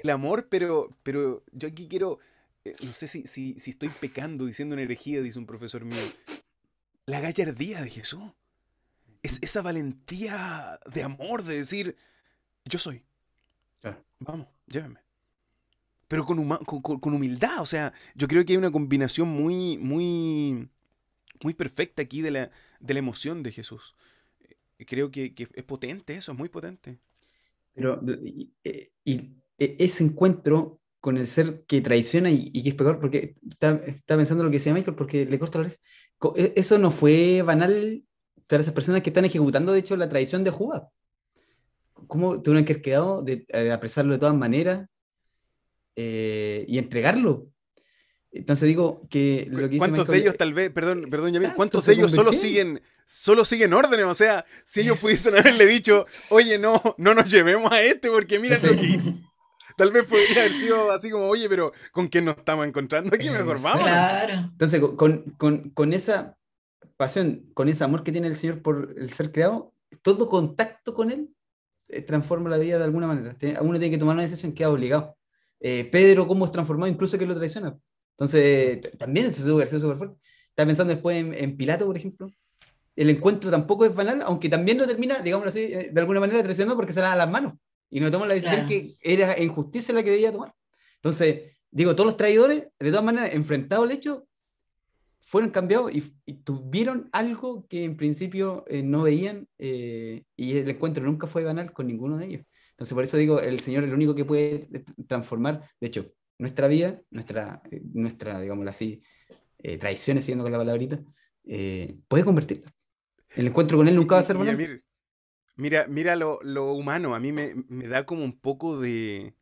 el amor, pero, pero yo aquí quiero, eh, no sé si, si, si estoy pecando diciendo una herejía, dice un profesor mío, la gallardía de Jesús. Es esa valentía de amor de decir, yo soy. Vamos, llévenme. Pero con, con, humildad, o sea, yo creo que hay una combinación muy, muy, muy perfecta aquí de la, de la emoción de Jesús. Eh, creo que, que, es potente eso, es muy potente. Pero, y, e, ese encuentro con el ser que traiciona y, que es peor, porque está, está, pensando lo que decía Michael, porque le corta la. E, eso no fue banal para esas personas que están ejecutando, de hecho, la traición de Judas. ¿Cómo tuvieron que haber quedado de, de apresarlo de todas maneras eh, y entregarlo? Entonces digo que lo que ¿Cuántos de ellos tal vez, perdón, perdón, Yamil, cuántos de ellos solo siguen, solo siguen órdenes? O sea, si ellos pudiesen haberle dicho, oye, no, no nos llevemos a este porque mira lo que hizo. Tal vez podría haber sido así como, oye, pero ¿con quién nos estamos encontrando aquí? Mejor vamos. Entonces, con, con, con, esa pasión, con ese amor que tiene el Señor por el ser creado, todo contacto con Él eh, transforma la vida de alguna manera. Uno tiene que tomar una decisión, queda obligado. Eh, Pedro, ¿cómo es transformado? Incluso que lo traiciona. Entonces, también esto tuvo que súper fuerte. Estaba pensando después en, Pilato, por ejemplo. El encuentro tampoco es banal, aunque también lo termina, digamos así, eh, de alguna manera traicionando porque se la da las manos y no toma la decisión que era injusticia la que debía tomar. Entonces, digo, todos los traidores, de todas maneras, enfrentados al hecho, fueron cambiados y, tuvieron algo que en principio eh, no veían eh, y el encuentro nunca fue banal con ninguno de ellos. Entonces, por eso digo, el Señor es el único que puede transformar, de hecho, nuestra vida, nuestra, eh, nuestra digámoslo así, eh, tradiciones, siguiendo con la palabrita, eh, puede convertirla. El encuentro con él nunca va a ser bueno. Mira, mira, lo, lo, humano, a mí me, me, da como un poco de...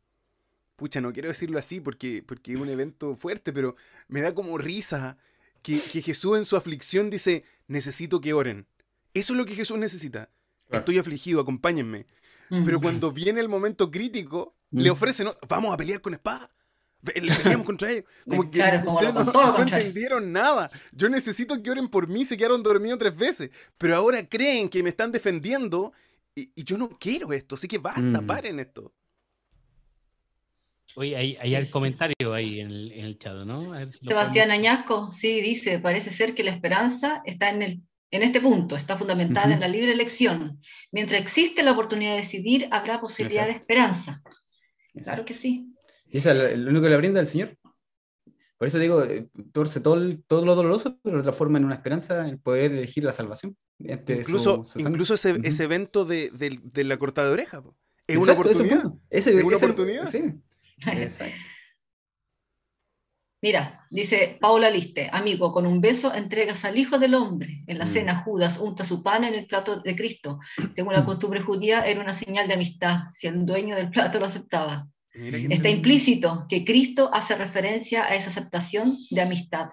Pucha, no quiero decirlo así porque, porque es un evento fuerte, pero me da como risa que, que Jesús en su aflicción dice, necesito que oren. Eso es lo que Jesús necesita. Estoy afligido, acompáñenme. Pero cuando viene el momento crítico, le ofrecen, vamos a pelear con espada. Le peleamos contra ellos. [laughs] Como que ustedes no, entendieron nada. Yo necesito que oren por mí, se quedaron dormidos tres veces. Pero ahora creen que me están defendiendo y, yo no quiero esto. Así que basta, mm. paren esto. Oye, hay, hay el comentario ahí en el, en el chat, ¿no? Sebastián Añasco, sí, dice, parece ser que la esperanza está en, el, en este punto, está fundamentada en la libre elección. Mientras existe la oportunidad de decidir, habrá posibilidad de esperanza. Claro que sí. Y eso es lo único que le brinda el Señor. Por eso digo, eh, torce todo, todo lo doloroso, pero lo transforma en una esperanza en poder elegir la salvación. Incluso, incluso ese, ese evento de, de, la cortada de oreja. Es una oportunidad. es una oportunidad. Sí. [laughs] Exacto. Mira, dice Paula Liste, amigo, con un beso entregas al Hijo del Hombre. En la mm. cena Judas unta su pan en el plato de Cristo. Según la costumbre judía, era una señal de amistad, si el dueño del plato lo aceptaba. Está implícito que Cristo hace referencia a esa aceptación de amistad.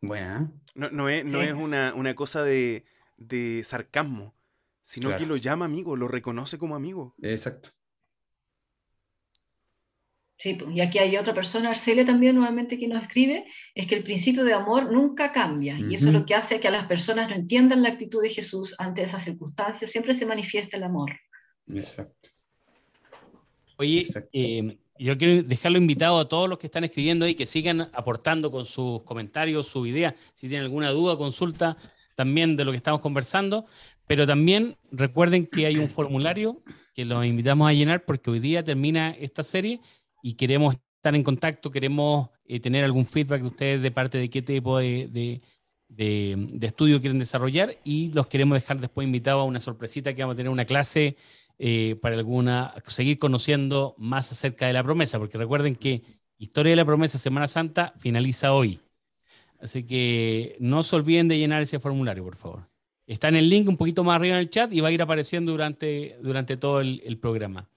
Buena. No, no es, no es una, una, cosa de, de sarcasmo, sino que lo llama amigo, lo reconoce como amigo. Exacto. Sí, y aquí hay otra persona, Arcelia también nuevamente que nos escribe, es que el principio de amor nunca cambia y eso es lo que hace que a las personas no entiendan la actitud de Jesús ante esas circunstancias, siempre se manifiesta el amor. Exacto. Oye, eh, yo quiero dejarlo invitado a todos los que están escribiendo y que sigan aportando con sus comentarios, sus ideas, si tienen alguna duda, consulta también de lo que estamos conversando, pero también recuerden que hay un formulario que los invitamos a llenar porque hoy día termina esta serie y queremos estar en contacto, queremos eh, tener algún feedback de ustedes de parte de qué tipo de, de, estudio quieren desarrollar y los queremos dejar después invitados a una sorpresita que vamos a tener una clase eh, para alguna, seguir conociendo más acerca de la promesa, porque recuerden que Historia de la Promesa Semana Santa finaliza hoy. Así que no se olviden de llenar ese formulario, por favor. Está en el link un poquito más arriba en el chat y va a ir apareciendo durante, durante todo el, programa.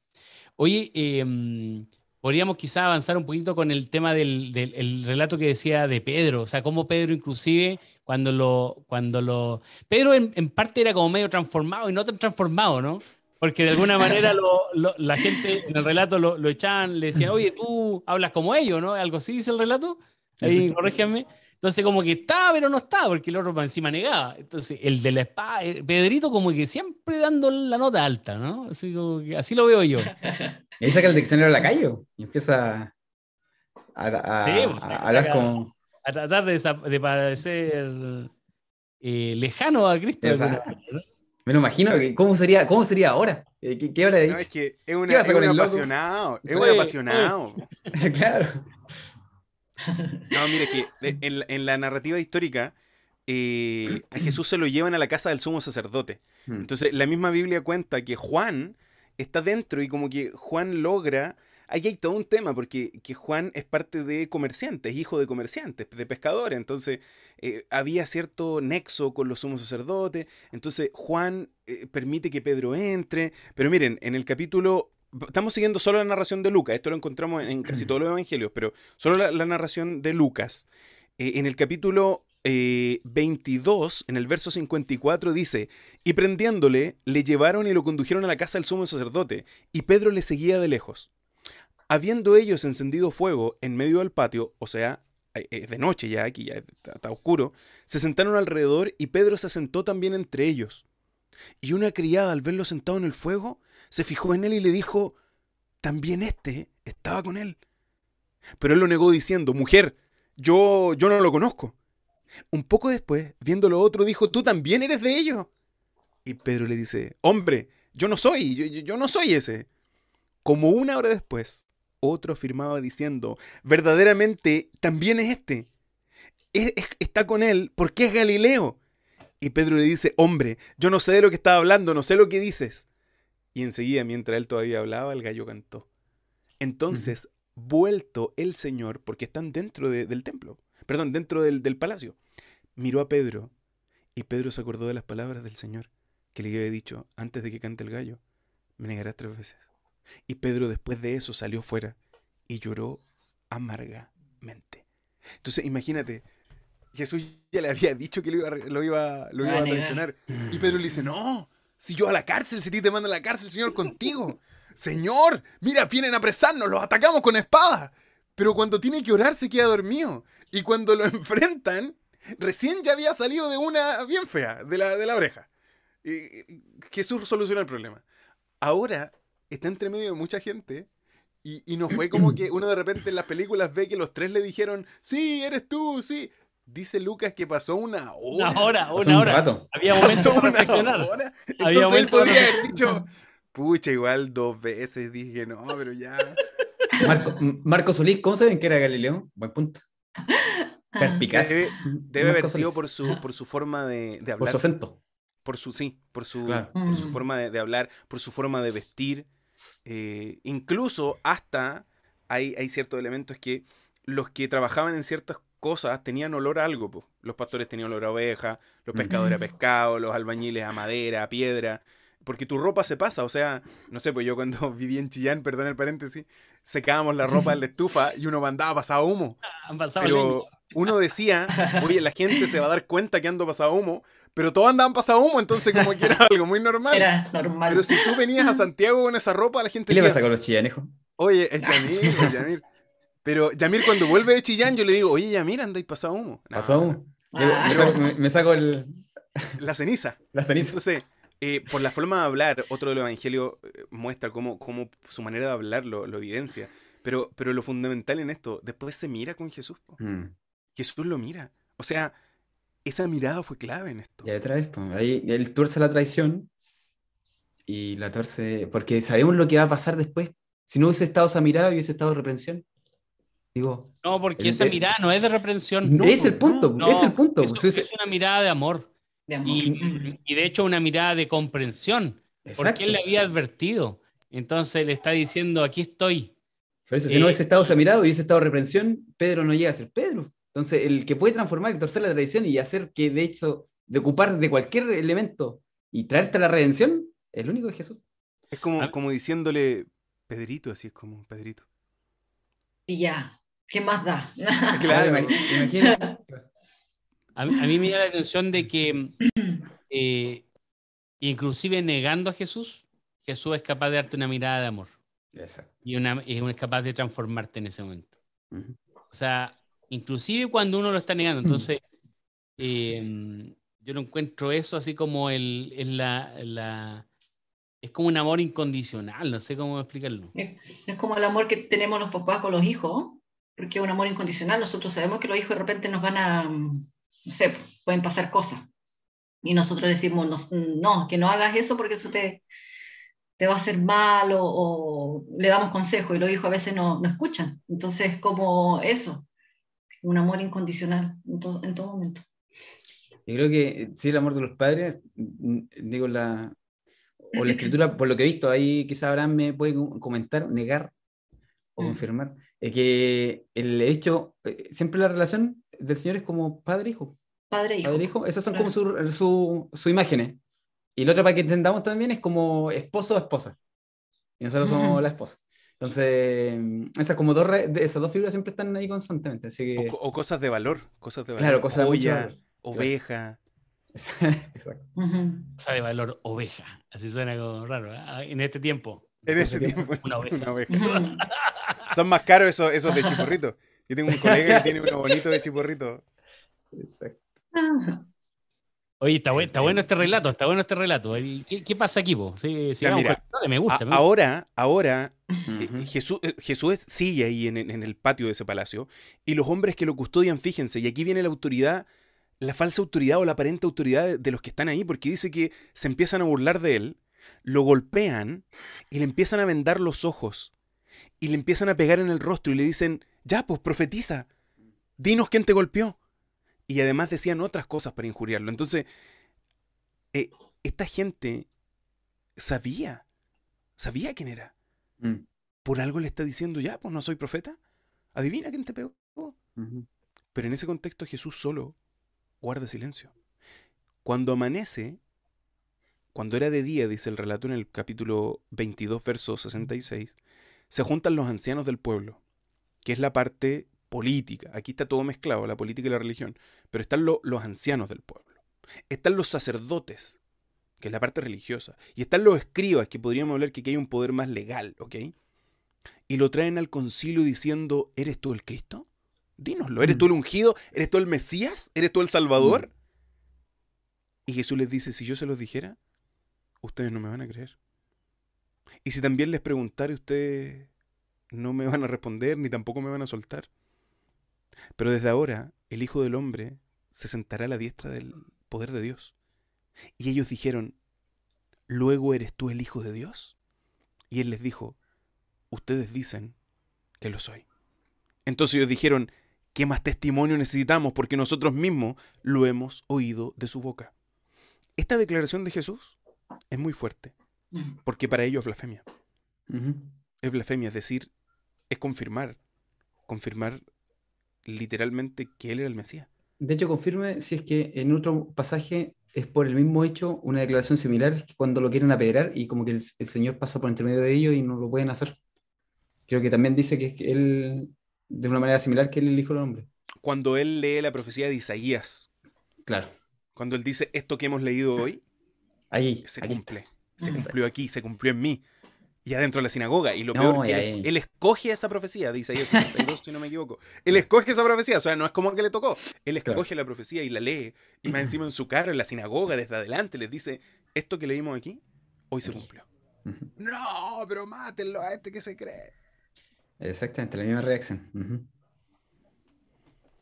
Oye, em, podríamos quizá avanzar un poquito con el tema del, del relato que decía de Pedro, o sea, cómo Pedro inclusive cuando lo... Cuando lo Pedro en, en, parte era como medio transformado y no tan transformado, ¿no? Porque de alguna manera la gente en el relato lo, lo, echaban, le decían, oye, tú hablas como ellos, ¿no? Algo así dice el relato. Ahí, corrígeme. Entonces, como que está, pero no está, porque el otro encima negaba. Entonces, el de la espada, eh, Pedrito, como que siempre dando la nota alta, ¿no? Así, así lo veo yo. [laughs] Y ahí saca el diccionario a la calle y empieza a, a, Sí, a- pues, a hablar como... A tratar de, de parecer eh, lejano a Cristo. de. Me lo imagino, que ¿cómo sería, cómo sería ahora? Eh, ¿Qué, qué habrá No, dicho? es que es, ¿Qué una, es con un apasionado. Es un apasionado. [laughs] claro. No, mire que de- en, la- en la narrativa histórica eh, a Jesús se lo llevan a la casa del sumo sacerdote. Mm. Entonces la misma Biblia cuenta que Juan está dentro y como que Juan logra... Aquí hay todo un tema porque que Juan es parte de comerciantes, hijo de comerciantes, de pescadores. Entonces eh, había cierto nexo con los sumos sacerdotes. Entonces Juan eh, permite que Pedro entre. Pero miren, en el capítulo... Estamos siguiendo solo la narración de Lucas. Esto lo encontramos en, casi [clears throat] todos los evangelios, pero solo la, la narración de Lucas. Eh, en el capítulo eh, 22, en el verso 54, dice, y prendiéndole, le llevaron y lo condujeron a la casa del sumo sacerdote, y Pedro le seguía de lejos. Habiendo ellos encendido fuego en medio del patio, o sea, eh, eh, de noche ya, aquí ya está, está oscuro, se sentaron alrededor y Pedro se sentó también entre ellos. Y una criada al verlo sentado en el fuego, se fijó en él y le dijo, también este estaba con él. Pero él lo negó diciendo, mujer, yo, yo no lo conozco. Un poco después, viendo lo otro, dijo, tú también eres de ellos. Y Pedro le dice, hombre, yo no soy, yo, no soy ese. Como una hora después, otro afirmaba diciendo, verdaderamente también es este. Es- es- está con él porque es Galileo. Y Pedro le dice, hombre, yo no sé de lo que estás hablando, no sé lo que dices. Y enseguida, mientras él todavía hablaba, el gallo cantó. Entonces, vuelto el Señor, porque están dentro de- del templo, perdón, dentro del, del palacio, miró a Pedro y Pedro se acordó de las palabras del Señor que le había dicho antes de que cante el gallo, me negarás tres veces. Y Pedro después de eso salió fuera y lloró amargamente. Entonces, imagínate, Jesús ya le había dicho que lo iba, lo iba, lo Va iba a traicionar. Y Pedro le dice, no, si yo a la cárcel, si ti te mandan a la cárcel, Señor, contigo. Señor, mira, vienen a apresarnos, los atacamos con espada. Pero cuando tiene que orar se queda dormido. Y cuando lo [laughs] enfrentan, recién ya había salido de una bien fea, de la, de la oreja. Y- y Jesús soluciona el problema. Ahora está entre medio de mucha gente y, y no fue como que uno de repente en las películas ve que los tres le dijeron, sí, eres tú, sí. Dice Lucas que pasó una hora. Una hora, una un hora. rato. Había momentos para reflexionar. hora. Había Entonces él momentos para podría haber dicho, pucha, igual dos veces dije, no, pero ya. Marco, Marco Solís, ¿cómo saben que era Galileo? Buen punto. [laughs] Perpicaz. Debe, debe haber sido por su, por su forma de, de Por hablar. su acento. Por su, sí, por su, Claro. por su Mm. forma de, de hablar, por su forma de vestir. eh, incluso hasta hay, hay ciertos elementos que los que trabajaban en ciertas cosas tenían olor a algo. po. Los pastores tenían olor a oveja, los pescadores a pescado, los albañiles a madera, a piedra. Porque tu ropa se pasa, o sea, no sé, pues yo cuando [laughs] viví en Chillán, perdón el paréntesis, secábamos la ropa en la estufa y uno mandaba pasado humo. Pasado leña. Pero uno decía, [laughs] oye, la gente se va a dar cuenta que ando pasado humo, pero todos andaban pasado humo, entonces como que era algo muy normal. Era normal. Pero si tú venías a Santiago con esa ropa, la gente ¿Qué le decía, pasa con los chillanejos? oye, es Yamir, es Yamir. Pero Yamir cuando vuelve de Chillán, yo le digo, oye, Yamir, andáis pasado humo. No, ¿Pasó? uno? Ah. me, saco, me- me saco el- La ceniza. la ceniza. Entonces, eh, por la forma de hablar, otro de los evangelios eh, muestra cómo, cómo su manera de hablar lo, lo evidencia. Pero, pero lo fundamental en esto, después se mira con Jesús. Mm. Jesús lo mira. O sea, esa mirada fue clave en esto. Y otra vez, pues, ahí él tuerce la traición y la tuerce, porque sabemos lo que va a pasar después. Si no hubiese estado esa mirada, hubiese estado reprensión. Digo, No, porque el- esa el- mirada no es de reprensión. No, es el punto, no, es el punto. Eso pues, es una mirada de amor. de amor. Y, y de hecho una mirada de comprensión. Porque Exacto. él le había advertido. Entonces le está diciendo, aquí estoy. Por eso, si Eh, no hubiese estado esa mirada, hubiese estado reprensión, Pedro no llega a ser Pedro. Entonces, el que puede transformar y torcer la tradición y hacer que, de hecho, de ocupar de cualquier elemento y traerte a la redención, es el único de Jesús. Es como, Ah. como diciéndole, Pedrito, así es como, Pedrito. Y ya, ¿qué más da? [laughs] Claro. Imagínate. A, mí- a mí me da la atención de que, eh, inclusive negando a Jesús, Jesús es capaz de darte una mirada de amor. Exacto. Y, una, y es capaz de transformarte en ese momento. O sea, inclusive cuando uno lo está negando. Entonces, eh, yo no encuentro eso así como el, es la, la- es como un amor incondicional, no sé cómo explicarlo. Es, como el amor que tenemos los papás con los hijos, porque es un amor incondicional. Nosotros sabemos que los hijos de repente nos van a, no sé, pueden pasar cosas. Y nosotros decimos, no, que no hagas eso porque eso te, te va a hacer mal o, le damos consejo y los hijos a veces no, no escuchan. Entonces, como eso, un amor incondicional en, en todo momento. Yo creo que sí, el amor de los padres, digo, la, o la escritura, por lo que he visto, ahí quizás Abraham me puede comentar, negar o mm. confirmar, es que el hecho, eh, siempre la relación del Señor es como padre-hijo. Padre-hijo. Padre-hijo, esas son como su, su, su imágenes. Y lo otro para que entendamos también es como esposo o esposa. Y nosotros somos la esposa. Entonces, esas como dos, esas dos figuras siempre están ahí constantemente. Así que... o, cosas de valor, cosas de valor. Claro, cosas de valor. oveja. Exacto. [laughs] Cosa de valor, oveja. Así suena como raro, ¿eh? en este tiempo. En este tiempo, una oveja. [laughs] Son más caros esos, esos de chiporrito. Yo tengo un colega que tiene uno bonito de chiporrito. Exacto. Oye, está, está, bueno este relato, está bueno este relato. ¿Qué, qué pasa aquí, vos? Sí, me gusta. ahora, ahora, eh, Jesús, eh, Jesús sigue ahí en, en, el patio de ese palacio y los hombres que lo custodian, fíjense, y aquí viene la autoridad la falsa autoridad o la aparente autoridad de los que están ahí, porque dice que se empiezan a burlar de él, lo golpean y le empiezan a vendar los ojos y le empiezan a pegar en el rostro y le dicen, ya, pues profetiza, dinos quién te golpeó. Y además decían otras cosas para injuriarlo. Entonces, eh, esta gente sabía, sabía quién era. Mm. Por algo le está diciendo, ya, pues no soy profeta. Adivina quién te pegó. Pero en ese contexto Jesús solo guarda silencio. Cuando amanece, cuando era de día, dice el relato en el capítulo 22, verso 66, se juntan los ancianos del pueblo, que es la parte política. Aquí está todo mezclado, la política y la religión, pero están los ancianos del pueblo. Están los sacerdotes, que es la parte religiosa, y están los escribas, que podríamos hablar que aquí hay un poder más legal, ¿ok? Y lo traen al concilio diciendo, ¿eres tú el Cristo? Dínoslo. ¿Eres mm. tú el ungido? ¿Eres tú el Mesías? ¿Eres tú el Salvador? Mm. Y Jesús les dice, si yo se los dijera, ustedes no me van a creer. Y si también les preguntare, ustedes no me van a responder ni tampoco me van a soltar. Pero desde ahora el Hijo del Hombre se sentará a la diestra del poder de Dios. Y ellos dijeron, ¿luego eres tú el Hijo de Dios? Y él les dijo, ustedes dicen que lo soy. Entonces ellos dijeron, ¿Qué más testimonio necesitamos? Porque nosotros mismos lo hemos oído de su boca. Esta declaración de Jesús es muy fuerte, porque para ellos es blasfemia. Es blasfemia, es decir, es confirmar, confirmar literalmente que Él era el Mesías. De hecho, confirme si es que en otro pasaje es por el mismo hecho una declaración similar cuando lo quieren apedrear y como que el, Señor pasa por entre medio de ellos y no lo pueden hacer. Creo que también dice que, que Él de una manera similar que él el Hijo del Hombre. Cuando él lee la profecía de Isaías. Claro. Cuando él dice esto que hemos leído hoy, ahí se cumple. Se cumplió aquí, se cumplió en mí. Y adentro de la sinagoga. Y lo peor es que él, escoge esa profecía de Isaías 62, si no me equivoco. Él escoge esa profecía. O sea, no es como que le tocó. Él escoge la profecía y la lee. Y más encima en su carro, en la sinagoga, desde adelante, les dice, esto que leímos aquí, hoy se cumplió. No, pero mátenlo a este que se cree. Exactamente, la misma reacción.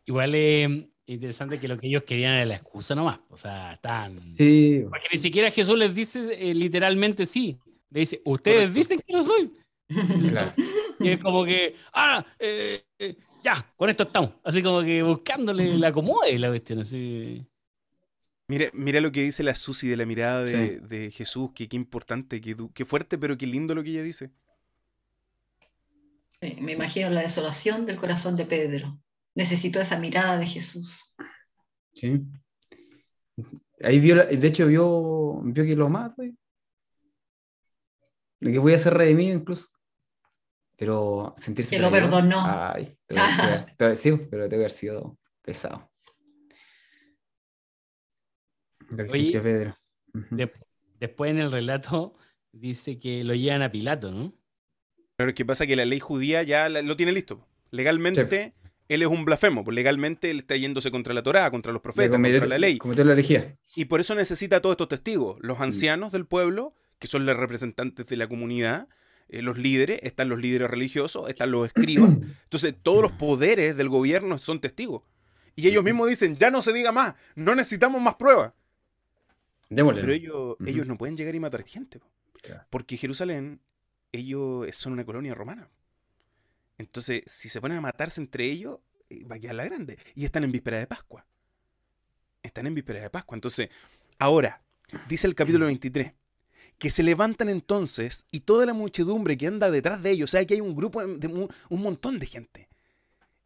Igual es interesante que lo que ellos querían era la excusa nomás. O sea, están. Sí. Porque ni siquiera Jesús les dice eh, literalmente sí. Le dice, ustedes dicen que no soy. [laughs] Claro. Y es como que, ah, eh, eh, ya, con esto estamos. Así como que buscándole la acomode la cuestión. Así. Mira, mira lo que dice la Susi de la mirada de, Jesús, que qué importante, qué fuerte, pero qué lindo lo que ella dice me imagino la desolación del corazón de Pedro. Necesito esa mirada de Jesús. Sí. Ahí vio, de hecho, vio, vio que lo mata. Lo que voy a hacer redimido incluso. Pero sentirse. Que lo perdonó. Ay, [laughs] sí, pero debe haber sido pesado. Oye, Pedro. después en el relato dice que lo llevan a Pilato, ¿no? Pero que pasa que la ley judía ya lo tiene listo. Legalmente, él es un blasfemo. Pues legalmente él está yéndose contra la Torá, contra los profetas, contra la ley. Cometió la herejía. Y por eso necesita todos estos testigos, los mm. ancianos del pueblo, que son los representantes de la comunidad, eh, los líderes, están los líderes religiosos, están los escribas. [coughs] Entonces, todos los poderes del gobierno son testigos. Y ellos mismos dicen, ya no se diga más, no necesitamos más pruebas. Pero ellos, ellos no pueden llegar y matar gente. Porque Jerusalén, ellos son una colonia romana. Entonces, si se ponen a matarse entre ellos, eh, va a quedar la grande. Y están en víspera de Pascua. Están en víspera de Pascua. Entonces, ahora, dice el capítulo 23, que se levantan entonces y toda la muchedumbre que anda detrás de ellos, o sea que hay un grupo de un montón de gente.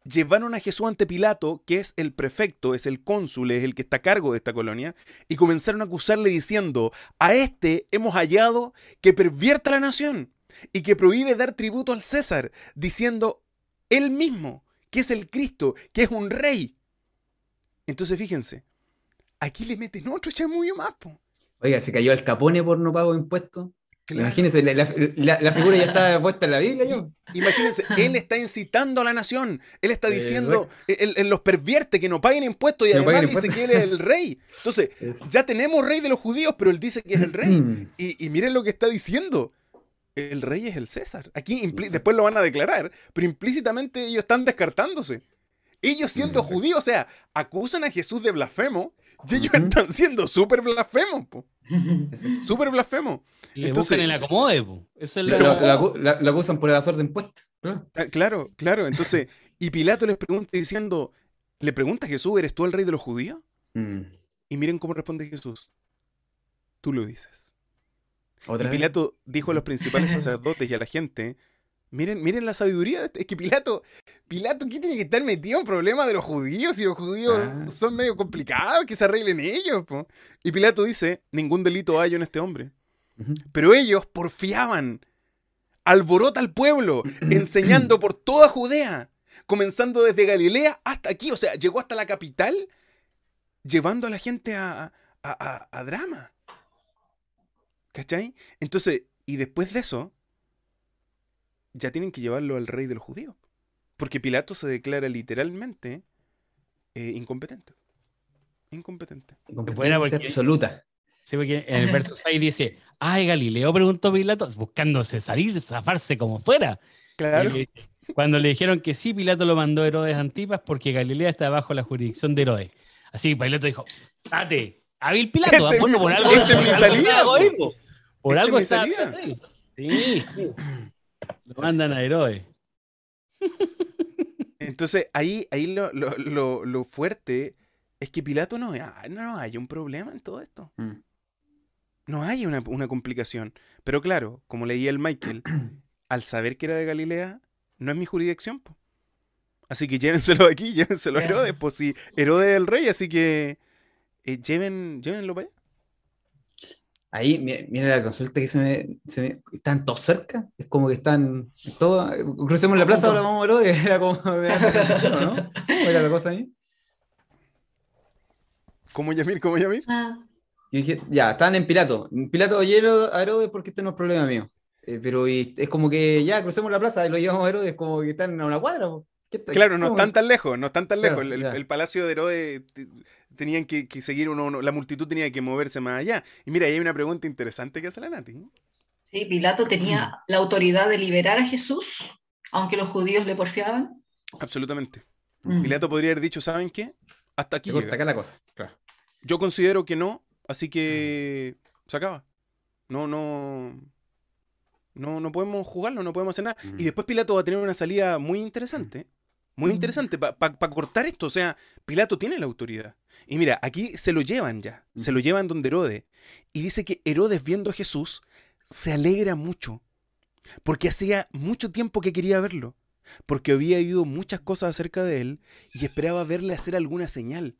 Llevaron a Jesús ante Pilato, que es el prefecto, es el cónsul, es el que está a cargo de esta colonia, y comenzaron a acusarle diciendo, a este hemos hallado que pervierta la nación y que prohíbe dar tributo al César, diciendo él mismo que es el Cristo, que es un rey. Entonces fíjense, aquí le meten otro chamullo más. Oiga, se cayó el capone por no pago de impuestos. Imagínense, la, figura ya está [laughs] puesta en la Biblia. Imagínense, él está incitando a la nación. Él está diciendo, él, los pervierte que no paguen impuestos y además dice que él es el rey. Entonces, [laughs] ya tenemos rey de los judíos, pero él dice que es el rey. [clears throat] y, miren lo que está diciendo. El rey es el César. Aquí después lo van a declarar, pero implícitamente ellos están descartándose. Ellos siendo judíos, o sea, acusan a Jesús de blasfemo y ellos están siendo súper blasfemos. [laughs] Súper blasfemo. Le Entonces, en el acomode. Es el la, acusan por evasor de impuestos. Ah, claro, claro. Entonces, y Pilato les pregunta diciendo, le pregunta a Jesús, ¿eres tú el rey de los judíos? Mm. Y miren cómo responde Jesús. Tú lo dices. y Pilato dijo a los principales sacerdotes y a la gente, Miren, miren la sabiduría. Es que Pilato, Pilato, ¿qué tiene que estar metido en problemas de los judíos? Y los judíos ah. son medio complicados, que se arreglen ellos. Y Pilato dice, ningún delito hay en este hombre. Pero ellos porfiaban. Alborota al pueblo, [clears throat] enseñando por toda Judea, comenzando desde Galilea hasta aquí. O sea, llegó hasta la capital, llevando a la gente a, a, a drama. ¿Cachai? Entonces, y después de eso, ya tienen que llevarlo al rey de los judíos. Porque Pilato se declara literalmente eh, incompetente. Incompetente. Incompetencia absoluta. Sí, porque en el verso 6 dice, ay, Galileo, preguntó Pilato, buscándose salir, zafarse como fuera. Claro. cuando le dijeron que sí, Pilato lo mandó a Herodes Antipas porque Galilea está bajo la jurisdicción de Herodes. Así Pilato dijo, date, hábil Pilato, [laughs] este, por algo. Este es mi salida. Por algo está. Sí. [clears throat] [clears throat] Lo mandan a héroe. [laughs] Entonces, ahí, ahí lo, fuerte es que Pilato no, no hay un problema en todo esto. Mm. No hay una, complicación. Pero claro, como leía el Michael, [clears throat] al saber que era de Galilea, no es mi jurisdicción. Así que llévenselo aquí, [laughs] llévenselo a Herodes. Pues si Herodes es el rey, así que eh, lleven, llévenlo para allá. Ahí, mira la consulta que se me, se me, Están todos cerca. Es como que están todos. Crucemos la plaza, ahora vamos [laughs] a ver. Era como. ¿no? ¿Cómo era la cosa ahí? ¿Cómo Yamir? ¿Cómo Yamir? Ah. Yo dije, ya, están en Pilato. Pilato hielo a Herodes porque este no es problema mío. Eh, pero es como que ya crucemos la plaza y lo llevamos a Herodes, como que están a una cuadra. Claro, no están tan lejos, no están tan lejos. el, palacio de Herodes tenían que, seguir uno, la multitud tenía que moverse más allá. Y mira, ahí hay una pregunta interesante que hace la Nati. Sí, Pilato tenía la autoridad de liberar a Jesús, aunque los judíos le porfiaban. Absolutamente. Mm. Pilato podría haber dicho, ¿saben qué? Hasta aquí. Llega. acá la cosa. Yo considero que no, así que se acaba. No, no. No, no podemos jugarlo, no podemos hacer nada. Y después Pilato va a tener una salida muy interesante. Muy interesante, para cortar esto. O sea, Pilato tiene la autoridad. Y mira, aquí se lo llevan ya, se lo llevan donde Herodes. Y dice que Herodes viendo a Jesús se alegra mucho, porque hacía mucho tiempo que quería verlo, porque había oído muchas cosas acerca de él y esperaba verle hacer alguna señal.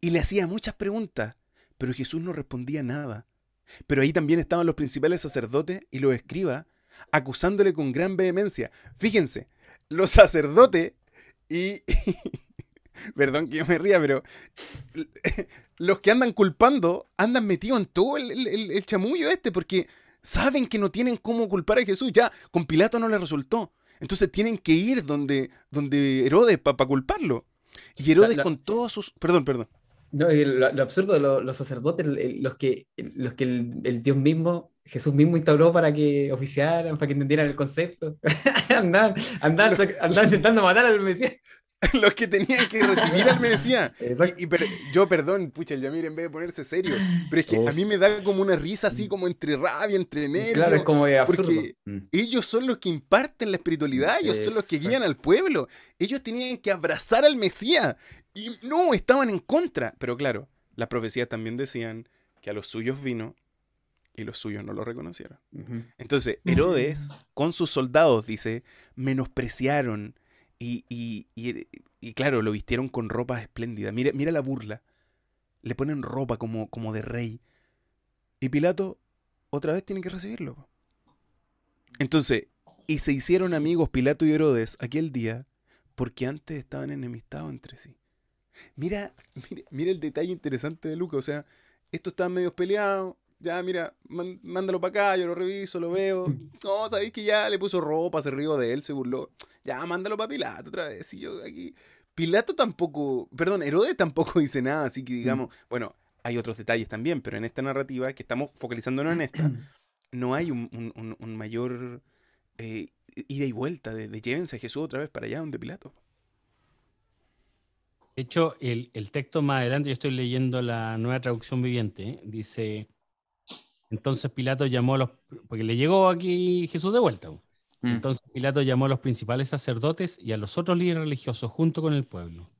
Y le hacía muchas preguntas, pero Jesús no respondía nada. Pero ahí también estaban los principales sacerdotes y los escribas acusándole con gran vehemencia. Fíjense, los sacerdotes y, [laughs] perdón que yo me ría, pero los que andan culpando andan metidos en todo el, chamullo este, porque saben que no tienen cómo culpar a Jesús. Ya, con Pilato no le resultó. Entonces tienen que ir donde, donde Herodes para culparlo. Y Herodes con todos sus... Perdón, perdón. No, lo, absurdo de los sacerdotes, los que, los que el, Dios mismo Jesús mismo instauró para que oficiaran, para que entendieran el concepto. [laughs] andaban, intentando matar al Mesías. [laughs] los que tenían que recibir al Mesías. Y, yo, perdón, pucha, el Yamir en vez de ponerse serio, pero es que a mí me da como una risa así como entre rabia, entre nervios. Claro, es como absurdo. Porque mm. ellos son los que imparten la espiritualidad, ellos son los que guían al pueblo. Ellos tenían que abrazar al Mesías y no, estaban en contra. Pero claro, las profecías también decían que a los suyos vino y los suyos no lo reconocieron. Entonces, Herodes, con sus soldados, dice, menospreciaron y, claro, lo vistieron con ropa espléndida. Mira, mira la burla. Le ponen ropa como, como de rey. Y Pilato otra vez tiene que recibirlo. Entonces, y se hicieron amigos Pilato y Herodes aquel día porque antes estaban enemistados entre sí. Mira, mira, mira el detalle interesante de Lucas. O sea, estos estaban medio peleados, ya, mira, mándalo para acá, yo lo reviso, lo veo. [laughs] No, sabéis que ya le puso ropa, se rió de él, se burló. Ya, mándalo para Pilato otra vez. Y yo aquí. Pilato tampoco, perdón, Herodes tampoco [laughs] dice nada, así que digamos, bueno, hay otros detalles también, pero en esta narrativa, que estamos focalizándonos en esta, [clears throat] no hay un, mayor eh, ida y vuelta de, de, llévense a Jesús otra vez para allá donde Pilato. De hecho, el, texto más adelante, yo estoy leyendo la nueva traducción viviente, ¿eh? dice, entonces Pilato llamó a los, porque le llegó aquí Jesús de vuelta. Mm. Entonces Pilato llamó a los principales sacerdotes y a los otros líderes religiosos junto con el pueblo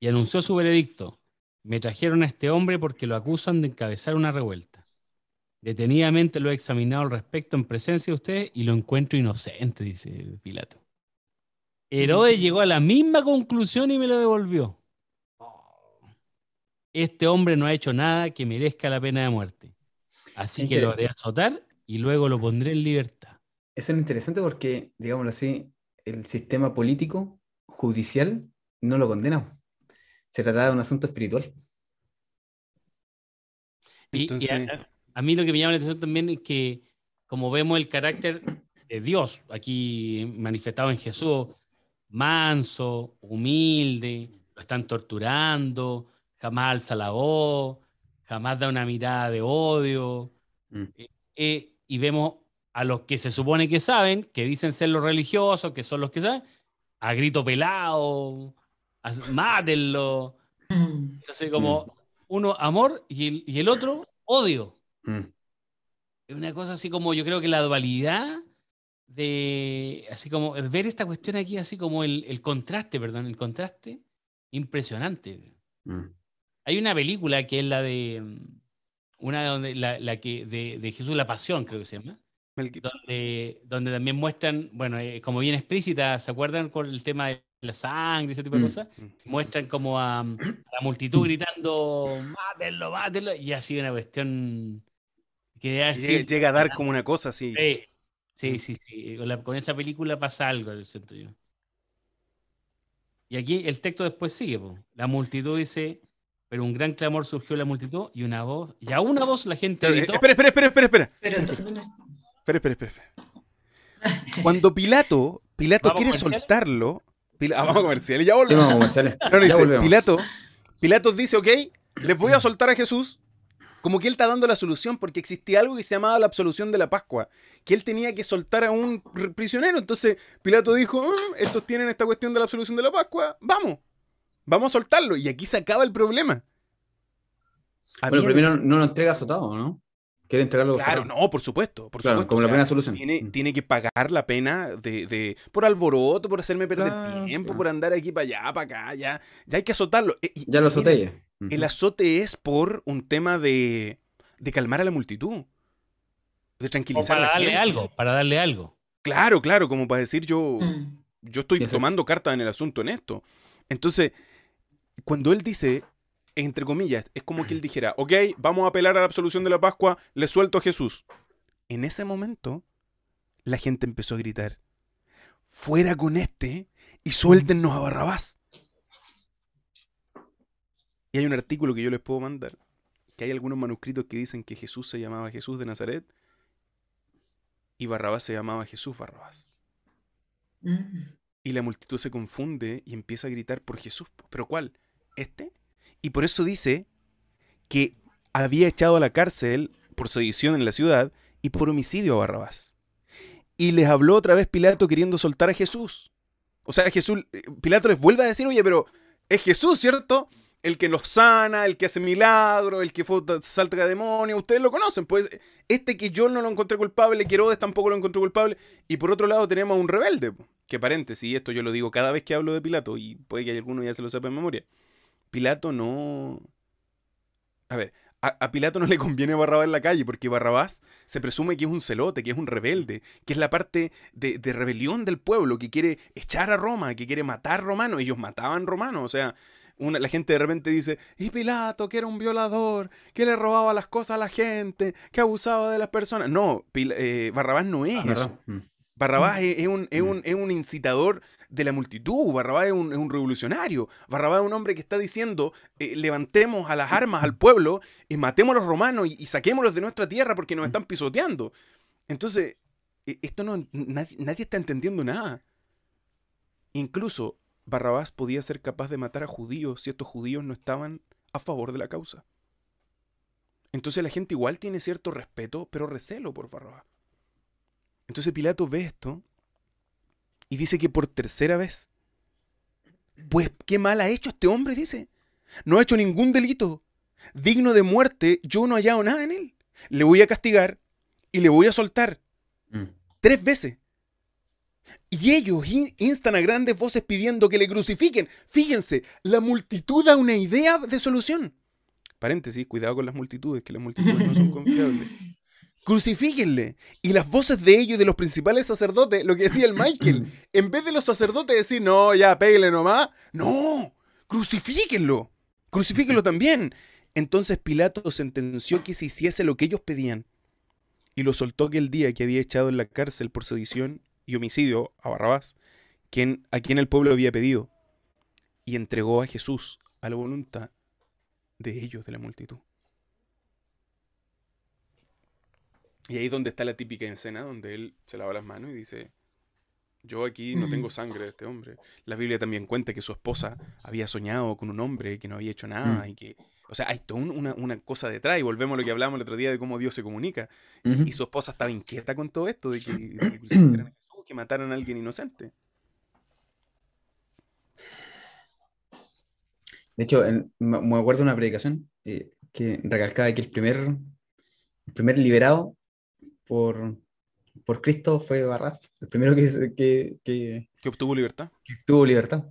y anunció su veredicto. Me trajeron a este hombre porque lo acusan de encabezar una revuelta. Detenidamente lo he examinado al respecto en presencia de ustedes y lo encuentro inocente, dice Pilato. Herodes mm. llegó a la misma conclusión y me lo devolvió. Este hombre no ha hecho nada que merezca la pena de muerte. Así que lo haré azotar y luego lo pondré en libertad. Eso es interesante porque, digámoslo así, el sistema político, judicial, no lo condena. Se trata de un asunto espiritual. Y, a, mí lo que me llama la atención también es que, como vemos el carácter de Dios aquí manifestado en Jesús, manso, humilde, lo están torturando, jamás alza la voz, jamás da una mirada de odio. Mm. Eh, eh, y vemos a los que se supone que saben, que dicen ser los religiosos, que son los que saben, a grito pelado, mátenlo. Entonces, como mm. uno amor y el, otro odio. Mm. Es una cosa así como, yo creo que la dualidad de, así como, ver esta cuestión aquí, así como el, contraste, perdón, el contraste, impresionante. Hay una película que es la de. Mm, una donde la, que de, Jesús la Pasión, creo que se llama. Donde, donde, también muestran, bueno, eh, como bien explícita, ¿se acuerdan con el tema de la sangre, ese tipo de mm, cosas? Muestran como mm, a, la multitud gritando, mátenlo, mátenlo, y así una cuestión que llega, a dar como una cosa así. Sí, sí, sí. Con, esa película pasa algo, siento yo. Y aquí el texto después sigue. La multitud dice, pero un gran clamor surgió de la multitud y una voz, y a una voz la gente gritó. Espera, espera, espera, espera, espera. Espera, espera, espera. Cuando Pilato, Pilato quiere soltarlo, ah, vamos a comerciales, ya volvemos. comerciales. ya volvemos. Pilato, Pilato dice, ok, les voy a soltar a Jesús, como que él está dando la solución, porque existía algo que se llamaba la absolución de la Pascua, que él tenía que soltar a un prisionero. Entonces Pilato dijo, mm, estos tienen esta cuestión de la absolución de la Pascua, vamos. Vamos a soltarlo. Y aquí se acaba el problema. Pero primero no lo entrega azotado, ¿no? Quiere entregarlo Claro, no, por supuesto. Por supuesto. Como la pena solución. Mm. Tiene, que pagar la pena de, por alboroto, por hacerme perder tiempo, por andar aquí para allá, para acá, ya. Ya hay que azotarlo. E, ya lo azoté El azote es por un tema de, calmar a la multitud. De tranquilizar para darle algo, para darle algo. Claro, claro, como para decir yo, mm. yo estoy tomando carta en el asunto en esto. Entonces, cuando él dice, entre comillas, es como que él [clears throat] dijera, ok, vamos a apelar a la absolución de la Pascua, le suelto a Jesús. En ese momento, la gente empezó a gritar, fuera con este y suéltennos a Barrabás. Y hay un artículo que yo les puedo mandar, que hay algunos manuscritos que dicen que Jesús se llamaba Jesús de Nazaret y Barrabás se llamaba Jesús Barrabás. Mm. Y la multitud se confunde y empieza a gritar por Jesús. ¿Pero cuál? Este. Y por eso dice que había echado a la cárcel por sedición en la ciudad y por homicidio a Barrabás. Y les habló otra vez Pilato queriendo soltar a Jesús. O sea, Jesús, eh, Pilato les vuelve a decir, oye, pero es Jesús, ¿cierto? El que nos sana, el que hace milagros, el que salta a demonios, ustedes lo conocen. Pues este que yo no lo encontré culpable, que Herodes tampoco lo encontró culpable. Y por otro lado tenemos a un rebelde. Que paréntesis, esto yo lo digo cada vez que hablo de Pilato, y puede que alguno ya se lo sepa en memoria. Pilato no... A ver, a, Pilato no le conviene Barrabás en la calle, porque Barrabás se presume que es un celote, que es un rebelde, que es la parte de, rebelión del pueblo, que quiere echar a Roma, que quiere matar romanos. Ellos mataban romanos, o sea, una, la gente de repente dice, y Pilato, que era un violador, que le robaba las cosas a la gente, que abusaba de las personas. No, eh, Barrabás no es ah, eso. Mm. Barrabás es, un, es, mm. un, es, un, incitador de la multitud, Barrabás es un, es un revolucionario, Barrabás es un hombre que está diciendo, eh, levantemos a las armas al pueblo y matemos a los romanos y, saquémoslos de nuestra tierra porque nos están pisoteando. Entonces, e, esto no, nadie, nadie está entendiendo nada. Incluso Barrabás podía ser capaz de matar a judíos si estos judíos no estaban a favor de la causa. Entonces la gente igual tiene cierto respeto, pero recelo por Barrabás. Entonces Pilato ve esto y dice que por tercera vez, pues qué mal ha hecho este hombre, dice. No ha hecho ningún delito. Digno de muerte, yo no he hallado nada en él. Le voy a castigar y le voy a soltar. Mm. Tres veces. Y ellos instan a grandes voces pidiendo que le crucifiquen. Fíjense, la multitud da una idea de solución. Paréntesis, cuidado con las multitudes, que las multitudes no son [laughs] confiables crucifíquenle. Y las voces de ellos y de los principales sacerdotes, lo que decía el Michael, [clears throat] en vez de los sacerdotes decir, no, ya, péguele nomás, no, crucifíquenlo, crucifíquenlo también. Entonces Pilato sentenció que se hiciese lo que ellos pedían y lo soltó aquel día que había echado en la cárcel por sedición y homicidio a Barrabás, quien, a quien el pueblo había pedido, y entregó a Jesús a la voluntad de ellos, de la multitud. Y ahí es donde está la típica escena donde él se lava las manos y dice, yo aquí no tengo sangre de este hombre. La Biblia también cuenta que su esposa había soñado con un hombre que no había hecho nada mm. y que, o sea, hay toda una, cosa detrás y volvemos a lo que hablamos el otro día de cómo Dios se comunica. y, su esposa estaba inquieta con todo esto, de que, [clears throat] que, mataran a alguien inocente. De hecho, me acuerdo de una predicación eh, que recalcaba que el primer, el primer liberado por, por Cristo fue Barrabás, el primero que, que, que, obtuvo libertad. Que obtuvo libertad.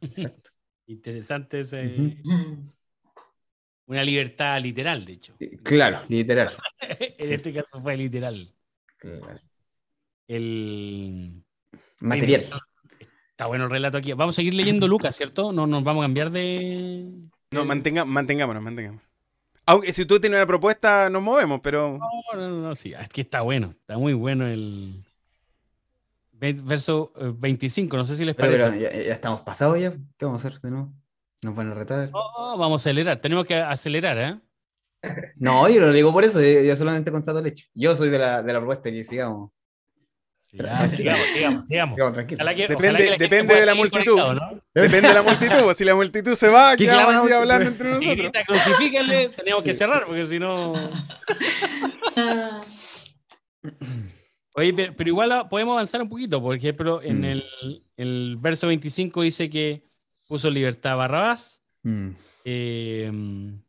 [laughs] Interesante ese. Una libertad literal, de hecho. Claro, literal. [laughs] en este caso fue literal. Claro. El material. Está bueno el relato aquí. Vamos a seguir leyendo [clears throat] Lucas, ¿cierto? No nos vamos a cambiar de. No, mantenga, mantengámonos, mantengámonos. Aunque si tú tienes una propuesta, nos movemos, pero. No, no, no, sí. Es que está bueno. Está muy bueno el. Verso 25, eh, no sé si les parece. Pero, ya, estamos pasados ya. ¿Qué vamos a hacer de nuevo? ¿Nos van a retar? No, vamos a acelerar. Tenemos que acelerar, ¿eh? No, yo no lo digo por eso. Yo solamente constato el hecho. Yo soy de la, de la propuesta que sigamos sigamos, sigamos, sigamos. depende, depende de la multitud. Depende de la multitud. Si la multitud se va, quedamos aquí hablando entre nosotros. Si crucifíquenle, tenemos que cerrar, porque si no. [laughs] Oye, pero, igual podemos avanzar un poquito. Por ejemplo, en mm. el, el, verso 25 dice que puso libertad a Barrabás. Mm. Eh,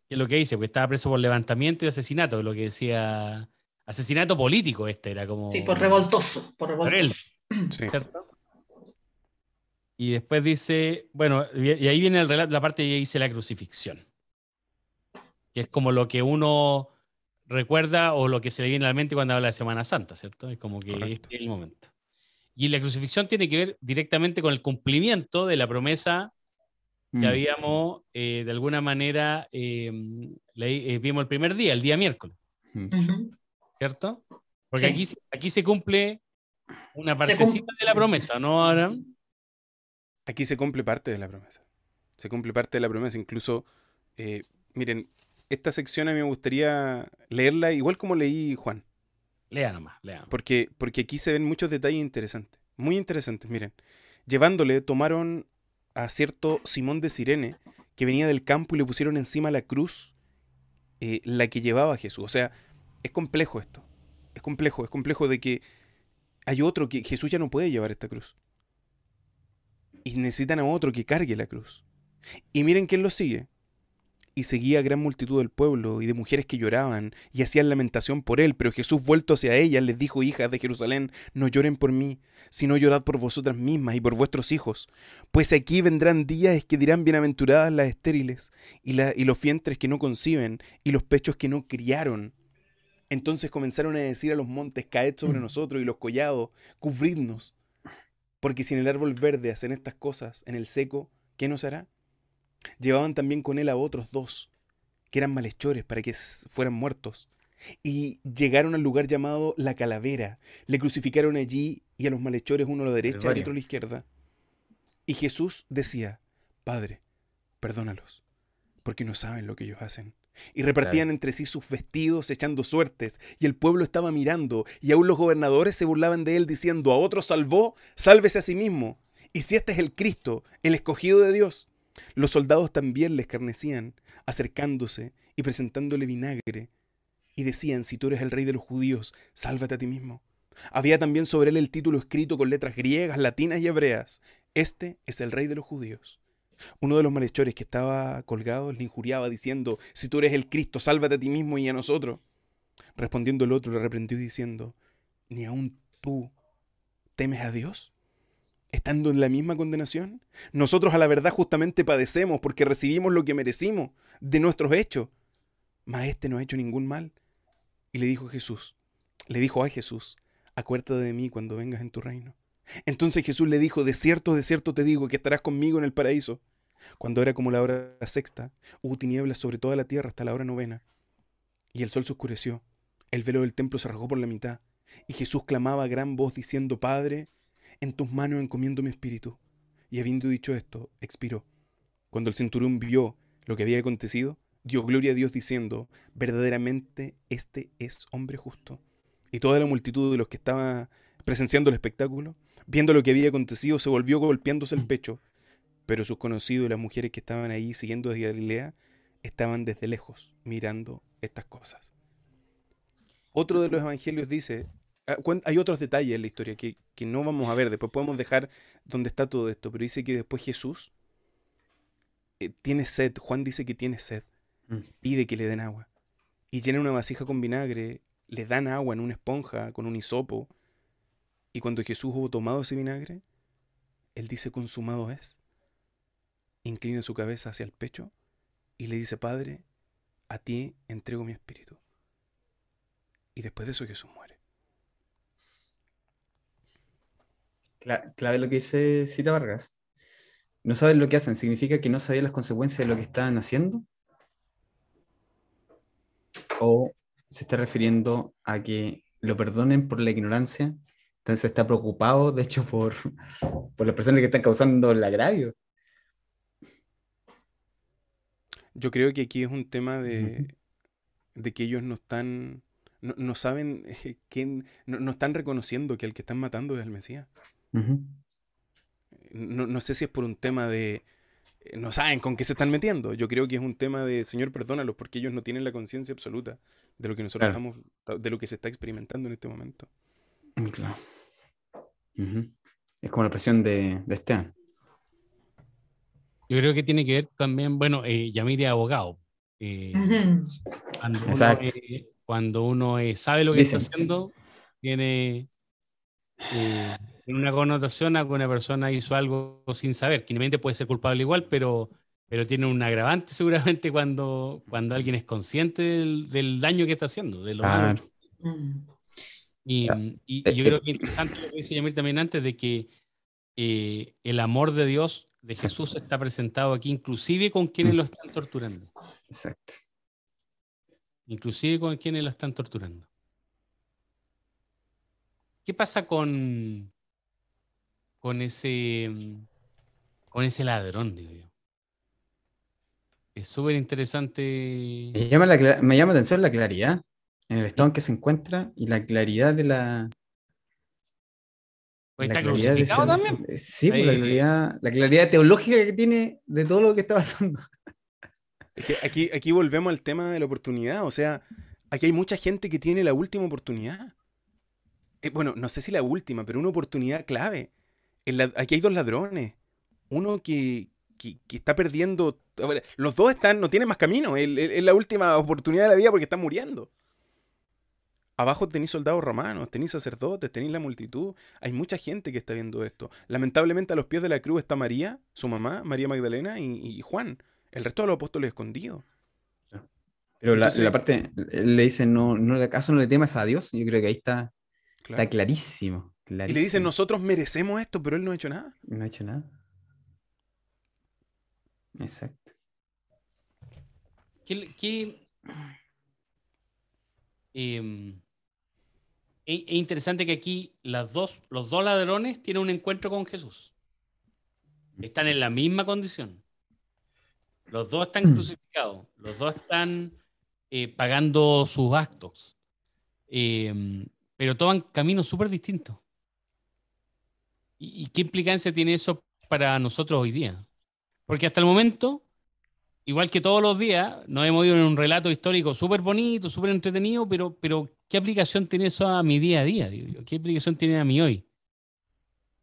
que es lo que dice, porque estaba preso por levantamiento y asesinato, es lo que decía Asesinato político este era como... Sí, por revoltoso. Por, él. [clears throat] ¿Cierto? Y después dice, bueno, y ahí viene el la parte que dice la crucifixión. Que es como lo que uno recuerda o lo que se le viene a la mente cuando habla de Semana Santa, ¿cierto? Es como que es el momento. Y la crucifixión tiene que ver directamente con el cumplimiento de la promesa que mm. habíamos, eh, de alguna manera, eh, eh, vimos el primer día, el día miércoles. Mm. ¿Cierto? Porque aquí, aquí se cumple una partecita de la promesa, ¿no, Abraham? Aquí se cumple parte de la promesa. Se cumple parte de la promesa. Incluso, eh, miren, esta sección a mí me gustaría leerla igual como leí Juan. Lea nomás, lea. Porque, porque aquí se ven muchos detalles interesantes. Muy interesantes, miren. Llevándole, tomaron a cierto Simón de Sirene, que venía del campo y le pusieron encima la cruz, eh, la que llevaba a Jesús. O sea, es complejo esto. Es complejo, es complejo de que hay otro que Jesús ya no puede llevar esta cruz. Y necesitan a otro que cargue la cruz. Y miren quién lo sigue y seguía gran multitud del pueblo y de mujeres que lloraban y hacían lamentación por él, pero Jesús vuelto hacia ellas les dijo, hijas de Jerusalén, no lloren por mí, sino llorad por vosotras mismas y por vuestros hijos, pues aquí vendrán días que dirán bienaventuradas las estériles y, y los vientres que no conciben y los pechos que no criaron. Entonces comenzaron a decir a los montes, caed sobre mm. nosotros y los collados, cubridnos, porque si en el árbol verde hacen estas cosas, en el seco, ¿qué nos hará? Llevaban también con él a otros dos, que eran malhechores para que fueran muertos. Y llegaron al lugar llamado La Calavera. Le crucificaron allí y a los malhechores uno a la derecha y otro a la izquierda. Y Jesús decía, Padre, perdónalos, porque no saben lo que ellos hacen. Y repartían entre sí sus vestidos echando suertes, y el pueblo estaba mirando, y aún los gobernadores se burlaban de él diciendo, a otro salvó, sálvese a sí mismo. Y si este es el Cristo, el escogido de Dios, los soldados también le escarnecían, acercándose y presentándole vinagre, y decían, si tú eres el rey de los judíos, sálvate a ti mismo. Había también sobre él el título escrito con letras griegas, latinas y hebreas. Este es el rey de los judíos. Uno de los malhechores que estaba colgado le injuriaba diciendo, si tú eres el Cristo, sálvate a ti mismo y a nosotros. Respondiendo el otro le reprendió diciendo, ¿ni aun tú temes a Dios? estando en la misma condenación? Nosotros a la verdad justamente padecemos porque recibimos lo que merecimos de nuestros hechos. Mas este no ha hecho ningún mal. Y le dijo Jesús, le dijo a Jesús, acuérdate de mí cuando vengas en tu reino. Entonces Jesús le dijo, de cierto, de cierto te digo que estarás conmigo en el paraíso. Cuando era como la hora sexta, hubo tinieblas sobre toda la tierra hasta la hora novena. Y el sol se oscureció, el velo del templo se rasgó por la mitad, y Jesús clamaba a gran voz diciendo, Padre, en tus manos encomiendo mi espíritu. Y habiendo dicho esto, expiró. Cuando el centurión vio lo que había acontecido, dio gloria a Dios diciendo, verdaderamente este es hombre justo. Y toda la multitud de los que estaban presenciando el espectáculo, viendo lo que había acontecido, se volvió golpeándose el pecho. Pero sus conocidos y las mujeres que estaban ahí siguiendo desde Galilea estaban desde lejos mirando estas cosas. Otro de los evangelios dice, Ah, hay otros detalles en la historia que, no vamos a ver, después podemos dejar donde está todo esto, pero dice que después Jesús eh, tiene sed, Juan dice que tiene sed, mm. pide que le den agua, y llena una vasija con vinagre, le dan agua en una esponja con un hisopo, y cuando Jesús hubo tomado ese vinagre, él dice, consumado es, inclina su cabeza hacia el pecho y le dice, Padre, a ti entrego mi espíritu. Y después de eso Jesús muere. clave lo que dice Cita Vargas. No saben lo que hacen, significa que no sabían las consecuencias de lo que estaban haciendo. O se está refiriendo a que lo perdonen por la ignorancia. Entonces está preocupado, de hecho, por, por las personas que están causando el agravio. Yo creo que aquí es un tema de, de que ellos no están, no, saben [laughs] eh, quién, no, no, están reconociendo que el que están matando es el Mesías no, no, sé si es por un tema de... Eh, no saben con qué se están metiendo. Yo creo que es un tema de, Señor, perdónalos, porque ellos no tienen la conciencia absoluta de lo que nosotros estamos, de lo que se está experimentando en este momento. Mm, claro. Es como la presión de, de Esteban. Yo creo que tiene que ver también, bueno, eh, Yamir abogado. Eh, cuando, uno, eh, sabe lo que está haciendo, tiene en una connotación a que una persona hizo algo sin saber, que inmediatamente puede ser culpable igual, pero, pero tiene un agravante [laughs] seguramente cuando, cuando alguien es consciente del, daño que está haciendo, de lo malo. Y, y, yo creo que es interesante lo que dice Yamil también antes de que eh, el amor de Dios, de Jesús, está presentado aquí, inclusive con quienes lo están torturando. Exacto. Inclusive con quienes lo están torturando. ¿Qué pasa con, con ese, mm, con ese ladrón, digo yo. Es súper interesante. Me llama, me llama atención la claridad en el estado en que se encuentra y la claridad de la. Pues ¿Está crucificado también? Eh, sí, pues la, claridad, la claridad teológica que tiene de todo lo que está pasando. aquí, aquí volvemos al tema de la oportunidad. O sea, aquí hay mucha gente que tiene la última oportunidad. Eh, bueno, no sé si la última, pero una oportunidad clave. aquí hay dos ladrones. Uno que, está perdiendo. Los dos están, no tienen más camino. Es la última oportunidad de la vida porque están muriendo. Abajo tenéis soldados romanos, tenéis sacerdotes, tenéis la multitud. Hay mucha gente que está viendo esto. Lamentablemente a los pies de la cruz está María, su mamá, María Magdalena y, Juan. El resto de los apóstoles escondidos. Pero la, parte, él le dice, no, no, ¿acaso no le temas a Dios? Yo creo que ahí está, está clarísimo, Y le dice, nosotros merecemos esto, pero él no ha hecho nada. No ha hecho nada. Exacto. ¿Qué, em, es, interesante que aquí las dos, los dos ladrones tienen un encuentro con Jesús. Están en la misma condición. Los dos están mm. crucificados. Los dos están eh, pagando sus actos. Em, pero toman caminos súper distintos. ¿Y qué implicancia tiene eso para nosotros hoy día? Porque hasta el momento igual que todos los días, nos hemos ido en un relato histórico súper bonito, súper entretenido, pero, pero ¿qué aplicación tiene eso a mi día a día? ¿Qué aplicación tiene a mí hoy?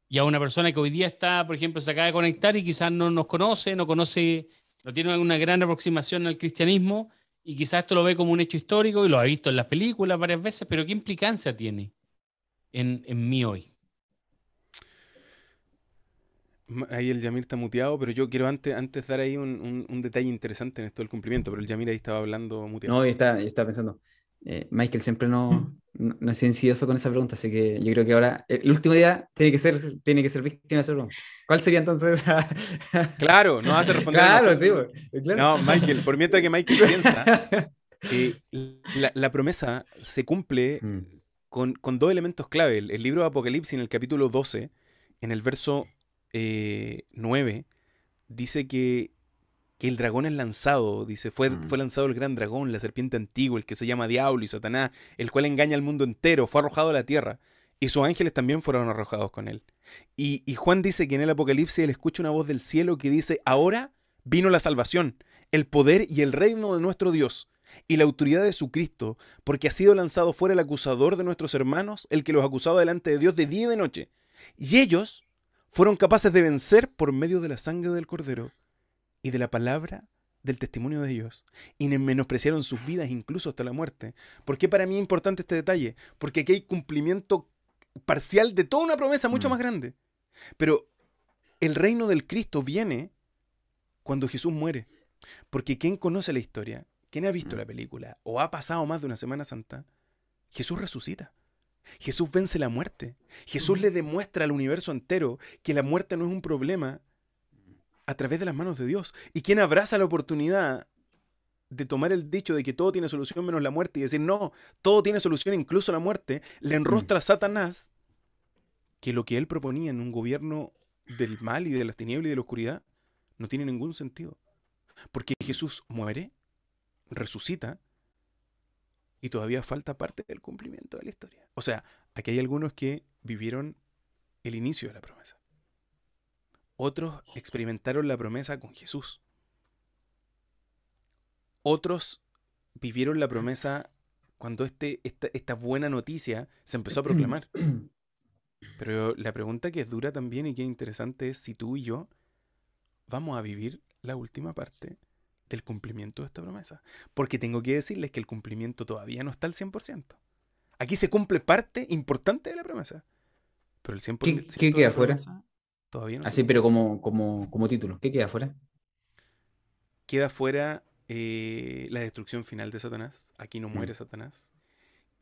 Y a una persona que hoy día está, por ejemplo, se acaba de conectar y quizás no nos conoce, no conoce, no tiene una gran aproximación al cristianismo y quizás esto lo ve como un hecho histórico y lo ha visto en las películas varias veces, pero ¿qué implicancia tiene en, en mí hoy? Ahí el Yamir está muteado, pero yo quiero antes, antes dar ahí un, un, detalle interesante en esto del cumplimiento, pero el Yamir ahí estaba hablando muteado. No, yo estaba, pensando, eh, Michael siempre no, no, es insidioso con esa pregunta, así que yo creo que ahora, el último día tiene que ser, tiene que ser víctima de esa pregunta. ¿Cuál sería entonces? [laughs] claro, no a responder. Claro, sí, pues, No, Michael, por mientras que Michael piensa, [laughs] eh, la, la, promesa se cumple mm. con, con, dos elementos clave. El, el libro de Apocalipsis en el capítulo 12, en el verso 9 eh, dice que, el dragón es lanzado, dice, fue, mm. fue lanzado el gran dragón, la serpiente antigua, el que se llama Diablo y Satanás, el cual engaña al mundo entero, fue arrojado a la tierra. Y sus ángeles también fueron arrojados con él. Y, y Juan dice que en el Apocalipsis él escucha una voz del cielo que dice, ahora vino la salvación, el poder y el reino de nuestro Dios y la autoridad de su Cristo, porque ha sido lanzado fuera el acusador de nuestros hermanos, el que los acusaba delante de Dios de día y de noche. Y ellos fueron capaces de vencer por medio de la sangre del cordero y de la palabra del testimonio de ellos, y menospreciaron sus vidas incluso hasta la muerte. ¿Por qué para mí es importante este detalle? Porque aquí hay cumplimiento parcial de toda una promesa mucho mm. más grande. Pero el reino del Cristo viene cuando Jesús muere. Porque quien conoce la historia, quien ha visto mm. la película o ha pasado más de una Semana Santa, Jesús resucita. Jesús vence la muerte. Jesús le demuestra al universo entero que la muerte no es un problema a través de las manos de Dios. Y quien abraza la oportunidad de tomar el dicho de que todo tiene solución menos la muerte y decir, no, todo tiene solución, incluso la muerte, le enrostra a Satanás que lo que él proponía en un gobierno del mal y de las tinieblas y de la oscuridad no tiene ningún sentido. Porque Jesús muere, resucita y todavía falta parte del cumplimiento de la historia. O sea, aquí hay algunos que vivieron el inicio de la promesa. Otros experimentaron la promesa con Jesús. Otros vivieron la promesa cuando este, esta, esta buena noticia se empezó a proclamar. [clears throat] Pero la pregunta que es dura también y que es interesante es si tú y yo vamos a vivir la última parte del cumplimiento de esta promesa. Porque tengo que decirles que el cumplimiento todavía no está al 100%. Aquí se cumple parte importante de la promesa. Pero el 100%, ¿Qué, queda afuera? Todavía no. Así, pero como, como, como título, ¿qué queda afuera? Queda fuera eh, la destrucción final de Satanás. Aquí no muere mm. Satanás.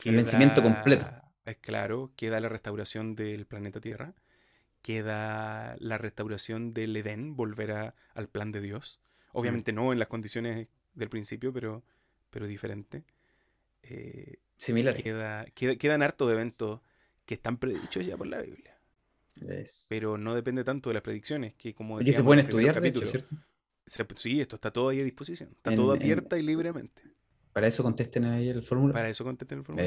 el vencimiento completo. Es claro, queda la restauración del planeta Tierra. Queda la restauración del Edén, volver al plan de Dios. Obviamente no en las condiciones del principio, pero, pero diferente. Eh, Similar. Queda, quedan harto de eventos que están predichos ya por la Biblia. Pero no depende tanto de las predicciones, que como decía. se pueden estudiar, de ¿cierto? sí, esto está todo ahí a disposición. Está todo abierta y libremente. Para eso contesten ahí el fórmula. Para eso contesten el fórmula.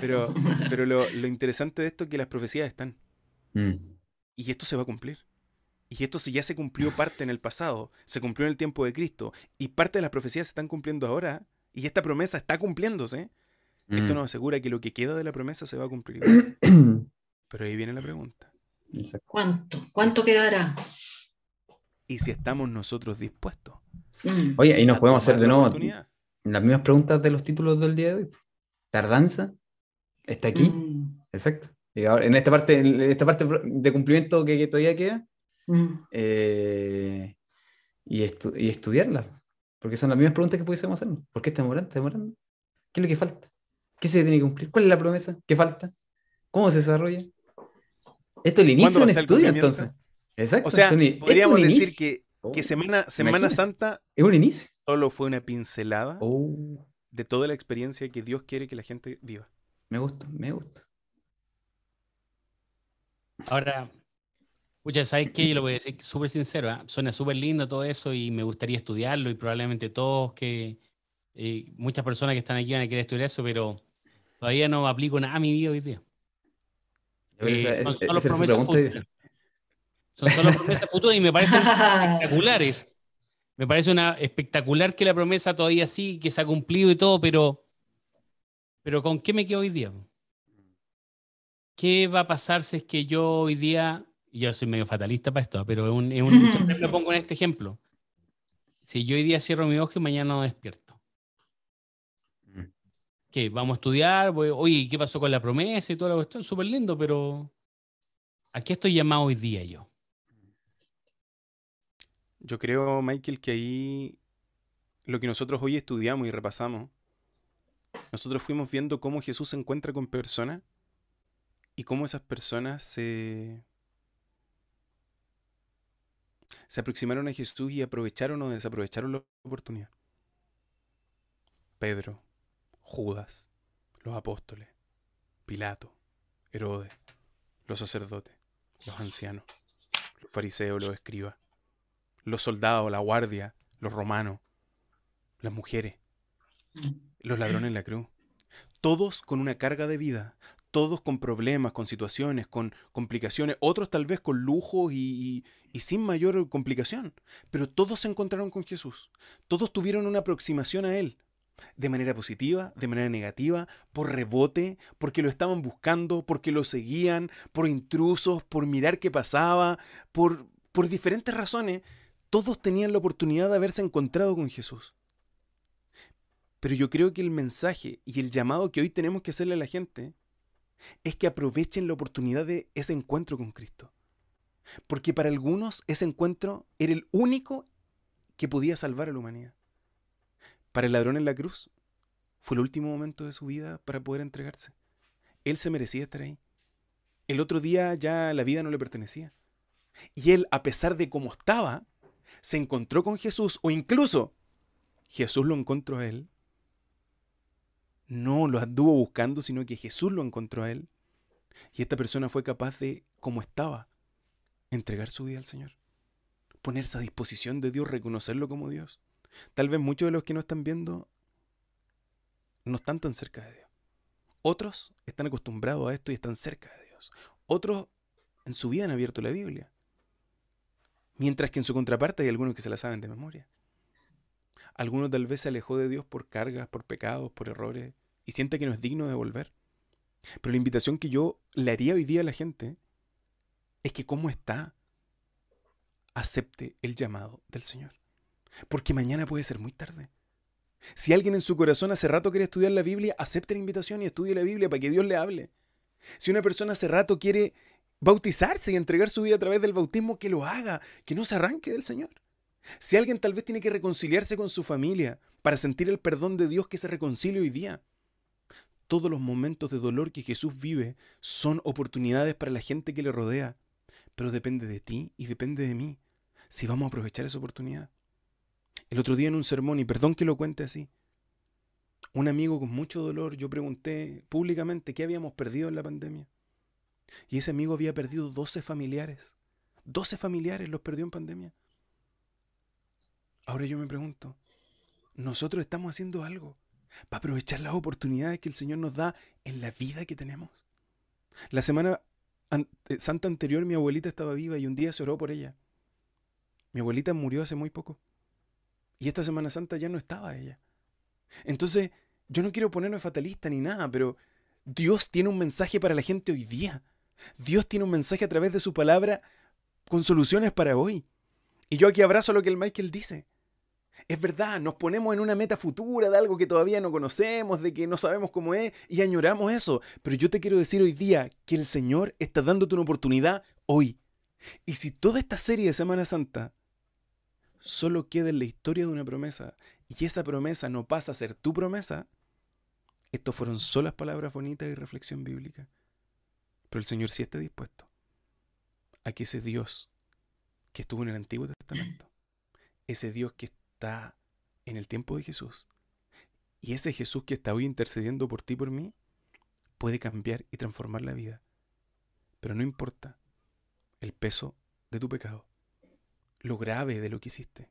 Pero, [laughs] pero lo, lo, interesante de esto es que las profecías están. Mm. Y esto se va a cumplir. Y esto si ya se cumplió parte en el pasado, se cumplió en el tiempo de Cristo, y parte de las profecías se están cumpliendo ahora, y esta promesa está cumpliéndose, esto Mm. nos asegura que lo que queda de la promesa se va a cumplir. [clears throat] Pero ahí viene la pregunta. ¿Cuánto? ¿Cuánto quedará? ¿Y si estamos nosotros dispuestos? Mm. Oye, y nos podemos hacer de nuevo las mismas preguntas de los títulos del día de hoy. Tardanza está aquí. Mm. Exacto. Y ahora, en esta parte, en esta parte de cumplimiento que, que todavía queda, Mm. eh, y, estu- y estudiarla. Porque son las mismas preguntas que pudiésemos hacernos. ¿Por qué está demorando? ¿Está demorando? ¿Qué es lo que falta? ¿Qué se tiene que cumplir? ¿Cuál es la promesa? ¿Qué falta? ¿Cómo se desarrolla? Esto es el inicio ¿Cuándo va de un estudio, entonces. Exacto. O sea, esto es un- podríamos decir inicio. que, que Oh, Semana, semana. Santa Es un inicio. solo fue una pincelada Oh, de toda la experiencia que Dios quiere que la gente viva. me gusta, me gusta. Ahora, pucha, ¿sabes qué? Yo lo voy a decir súper sincero, ¿ah? Suena súper lindo todo eso y me gustaría estudiarlo y probablemente todos que, eh, muchas personas que están aquí van a querer estudiar eso, pero todavía no aplico nada a mi vida hoy día. Eh, son solo promesas. Son solo promesas futuras y me parecen [laughs] espectaculares. Me parece una espectacular que la promesa todavía sí, que se ha cumplido y todo, pero, pero ¿con qué me quedo hoy día? ¿Qué va a pasar si es que yo hoy día, y yo soy medio fatalista para esto, pero es un, es un- siempre me pongo en este ejemplo. Si yo hoy día cierro mi ojo y mañana no despierto. Mm. ¿Qué? Vamos a estudiar, voy- oye, ¿qué pasó con la promesa y toda la cuestión? Súper lindo, pero ¿a qué estoy llamado hoy día yo? Yo creo, Michael, que ahí lo que nosotros hoy estudiamos y repasamos, nosotros fuimos viendo cómo Jesús se encuentra con personas y cómo esas personas se, se aproximaron a Jesús y aprovecharon o desaprovecharon la oportunidad. Pedro, Judas, los apóstoles, Pilato, Herodes, los sacerdotes, los ancianos, los fariseos, los escribas los soldados, la guardia, los romanos, las mujeres, los ladrones en la cruz. Todos con una carga de vida, todos con problemas, con situaciones, con complicaciones, otros tal vez con lujo y, y- y sin mayor complicación. Pero todos se encontraron con Jesús. Todos tuvieron una aproximación a Él. De manera positiva, de manera negativa, por rebote, porque lo estaban buscando, porque lo seguían, por intrusos, por mirar qué pasaba, por, por diferentes razones, todos tenían la oportunidad de haberse encontrado con Jesús. Pero yo creo que el mensaje y el llamado que hoy tenemos que hacerle a la gente es que aprovechen la oportunidad de ese encuentro con Cristo. Porque para algunos ese encuentro era el único que podía salvar a la humanidad. Para el ladrón en la cruz fue el último momento de su vida para poder entregarse. Él se merecía estar ahí. El otro día ya la vida no le pertenecía. Y él, a pesar de cómo estaba, se encontró con Jesús o incluso Jesús lo encontró a él. No lo anduvo buscando, sino que Jesús lo encontró a él. Y esta persona fue capaz de, como estaba, entregar su vida al Señor. Ponerse a disposición de Dios, reconocerlo como Dios. Tal vez muchos de los que no están viendo no están tan cerca de Dios. Otros están acostumbrados a esto y están cerca de Dios. Otros en su vida han abierto la Biblia. Mientras que en su contraparte hay algunos que se la saben de memoria. Algunos tal vez se alejó de Dios por cargas, por pecados, por errores, y siente que no es digno de volver. Pero la invitación que yo le haría hoy día a la gente es que como está, acepte el llamado del Señor. Porque mañana puede ser muy tarde. Si alguien en su corazón hace rato quiere estudiar la Biblia, acepte la invitación y estudie la Biblia para que Dios le hable. Si una persona hace rato quiere bautizarse y entregar su vida a través del bautismo, que lo haga, que no se arranque del Señor. Si alguien tal vez tiene que reconciliarse con su familia para sentir el perdón de Dios, que se reconcilie hoy día. Todos los momentos de dolor que Jesús vive son oportunidades para la gente que le rodea, pero depende de ti y depende de mí si vamos a aprovechar esa oportunidad. El otro día en un sermón, y perdón que lo cuente así, un amigo con mucho dolor, yo pregunté públicamente qué habíamos perdido en la pandemia. Y ese amigo había perdido 12 familiares. 12 familiares los perdió en pandemia. Ahora yo me pregunto, nosotros estamos haciendo algo para aprovechar las oportunidades que el Señor nos da en la vida que tenemos. La semana an- eh, santa anterior mi abuelita estaba viva y un día se oró por ella. Mi abuelita murió hace muy poco. Y esta Semana Santa ya no estaba ella. Entonces, yo no quiero ponerme fatalista ni nada, pero Dios tiene un mensaje para la gente hoy día. Dios tiene un mensaje a través de su palabra con soluciones para hoy. Y yo aquí abrazo lo que el Michael dice. Es verdad, nos ponemos en una meta futura de algo que todavía no conocemos, de que no sabemos cómo es, y añoramos eso. Pero yo te quiero decir hoy día que el Señor está dándote una oportunidad hoy. Y si toda esta serie de Semana Santa solo queda en la historia de una promesa, y esa promesa no pasa a ser tu promesa, estos fueron solas palabras bonitas y reflexión bíblica. Pero el Señor sí está dispuesto a que ese Dios que estuvo en el Antiguo Testamento, ese Dios que está en el tiempo de Jesús, y ese Jesús que está hoy intercediendo por ti y por mí, puede cambiar y transformar la vida. Pero no importa el peso de tu pecado, lo grave de lo que hiciste,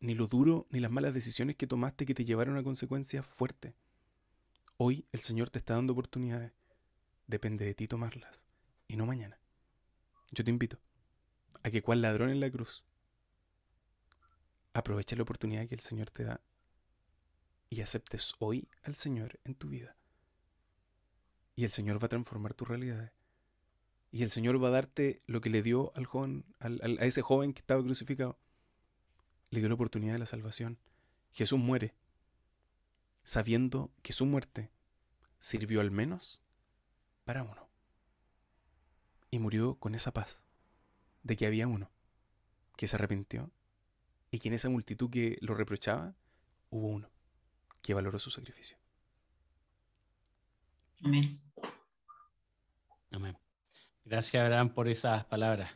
ni lo duro ni las malas decisiones que tomaste que te llevaron a consecuencias fuertes. Hoy el Señor te está dando oportunidades. Depende de ti tomarlas y no mañana. Yo te invito a que cual ladrón en la cruz aproveche la oportunidad que el Señor te da y aceptes hoy al Señor en tu vida. Y el Señor va a transformar tu realidad. Y el Señor va a darte lo que le dio al joven, a ese joven que estaba crucificado. Le dio la oportunidad de la salvación. Jesús muere sabiendo que su muerte sirvió al menos para uno. Y murió con esa paz de que había uno que se arrepintió y que en esa multitud que lo reprochaba hubo uno que valoró su sacrificio. Amén. Amén. Gracias, Abraham, por esas palabras.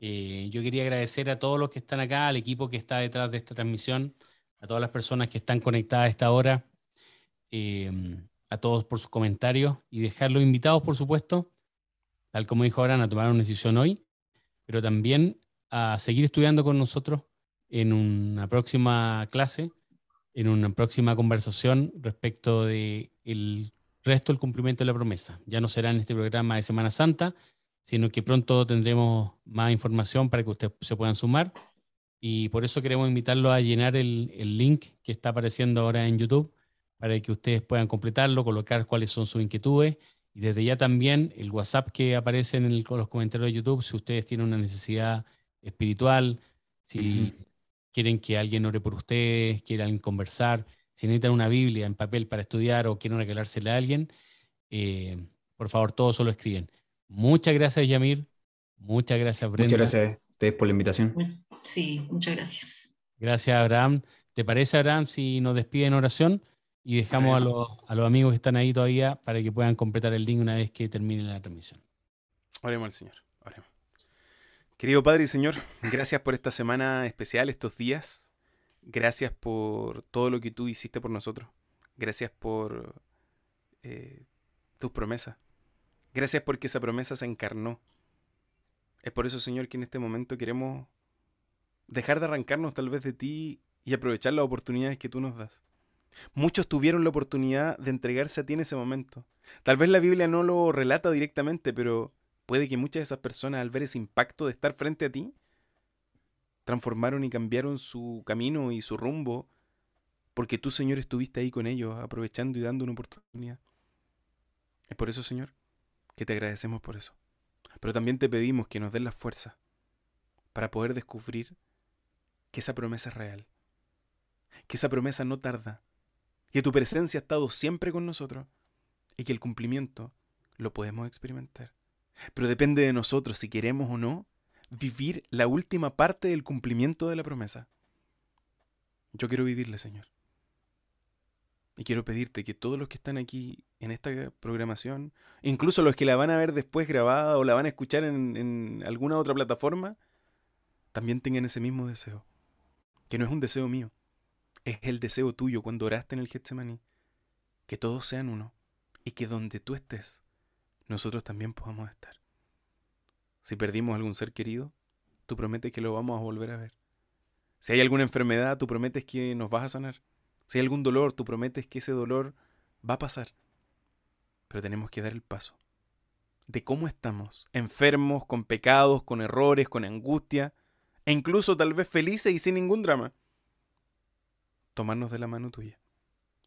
Eh, yo quería agradecer a todos los que están acá, al equipo que está detrás de esta transmisión, a todas las personas que están conectadas a esta hora, eh, a todos por sus comentarios y dejarlos invitados, por supuesto, tal como dijo Abraham, a tomar una decisión hoy, pero también a seguir estudiando con nosotros en una próxima clase, en una próxima conversación respecto del el resto del cumplimiento de la promesa. Ya no será en este programa de Semana Santa, sino que pronto tendremos más información para que ustedes se puedan sumar. Y por eso queremos invitarlos a llenar el, el link que está apareciendo ahora en YouTube para que ustedes puedan completarlo, colocar cuáles son sus inquietudes y desde ya también el WhatsApp que aparece en los comentarios de YouTube, si ustedes tienen una necesidad espiritual, si quieren que alguien ore por ustedes, quieran conversar, si necesitan una Biblia en papel para estudiar o quieren regalársela a alguien, eh, por favor, todos solo escriben. Muchas gracias, Yamir. Muchas gracias, Brenda. Muchas gracias a ustedes por la invitación. Sí, muchas gracias. Gracias, Abraham. ¿Te parece, Abraham, si nos despiden en oración? Y dejamos a los, a los amigos que están ahí todavía para que puedan completar el link una vez que termine la transmisión. Oremos al Señor. Querido Padre y Señor, gracias por esta semana especial, estos días. Gracias por todo lo que tú hiciste por nosotros. Gracias por eh, tus promesas. Gracias porque esa promesa se encarnó. Es por eso, Señor, que en este momento queremos dejar de arrancarnos tal vez de ti y aprovechar las oportunidades que tú nos das. Muchos tuvieron la oportunidad de entregarse a ti en ese momento. Tal vez la Biblia no lo relata directamente, pero puede que muchas de esas personas al ver ese impacto de estar frente a ti, transformaron y cambiaron su camino y su rumbo, porque tú, Señor, estuviste ahí con ellos, aprovechando y dando una oportunidad. Es por eso, Señor, que te agradecemos por eso. Pero también te pedimos que nos des la fuerza para poder descubrir que esa promesa es real, que esa promesa no tarda, que tu presencia ha estado siempre con nosotros y que el cumplimiento lo podemos experimentar. Pero depende de nosotros si queremos o no vivir la última parte del cumplimiento de la promesa. Yo quiero vivirle, Señor. Y quiero pedirte que todos los que están aquí en esta programación, incluso los que la van a ver después grabada o la van a escuchar en, en alguna otra plataforma, también tengan ese mismo deseo. Que no es un deseo mío, es el deseo tuyo cuando oraste en el Getsemaní. Que todos sean uno y que donde tú estés, nosotros también podamos estar. Si perdimos algún ser querido, tú prometes que lo vamos a volver a ver. Si hay alguna enfermedad, tú prometes que nos vas a sanar. Si hay algún dolor, tú prometes que ese dolor va a pasar. Pero tenemos que dar el paso de cómo estamos, enfermos, con pecados, con errores, con angustia, e incluso tal vez felices y sin ningún drama. tomarnos de la mano tuya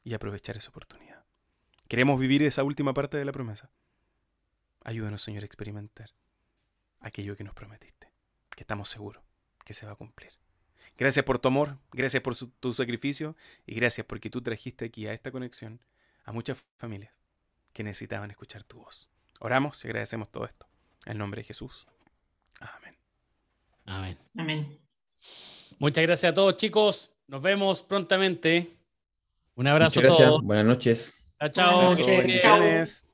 y aprovechar esa oportunidad. Queremos vivir esa última parte de la promesa. Ayúdanos, Señor, a experimentar aquello que nos prometiste, que estamos seguros que se va a cumplir. Gracias por tu amor, gracias por tu sacrificio y gracias porque tú trajiste aquí a esta conexión a muchas familias que necesitaban escuchar tu voz. Oramos y agradecemos todo esto. En el nombre de Jesús. Amén. Amén. Amén. Muchas gracias a todos, chicos. Nos vemos prontamente. Un abrazo a todos. Buenas noches. Chao, chao. Buenas noches.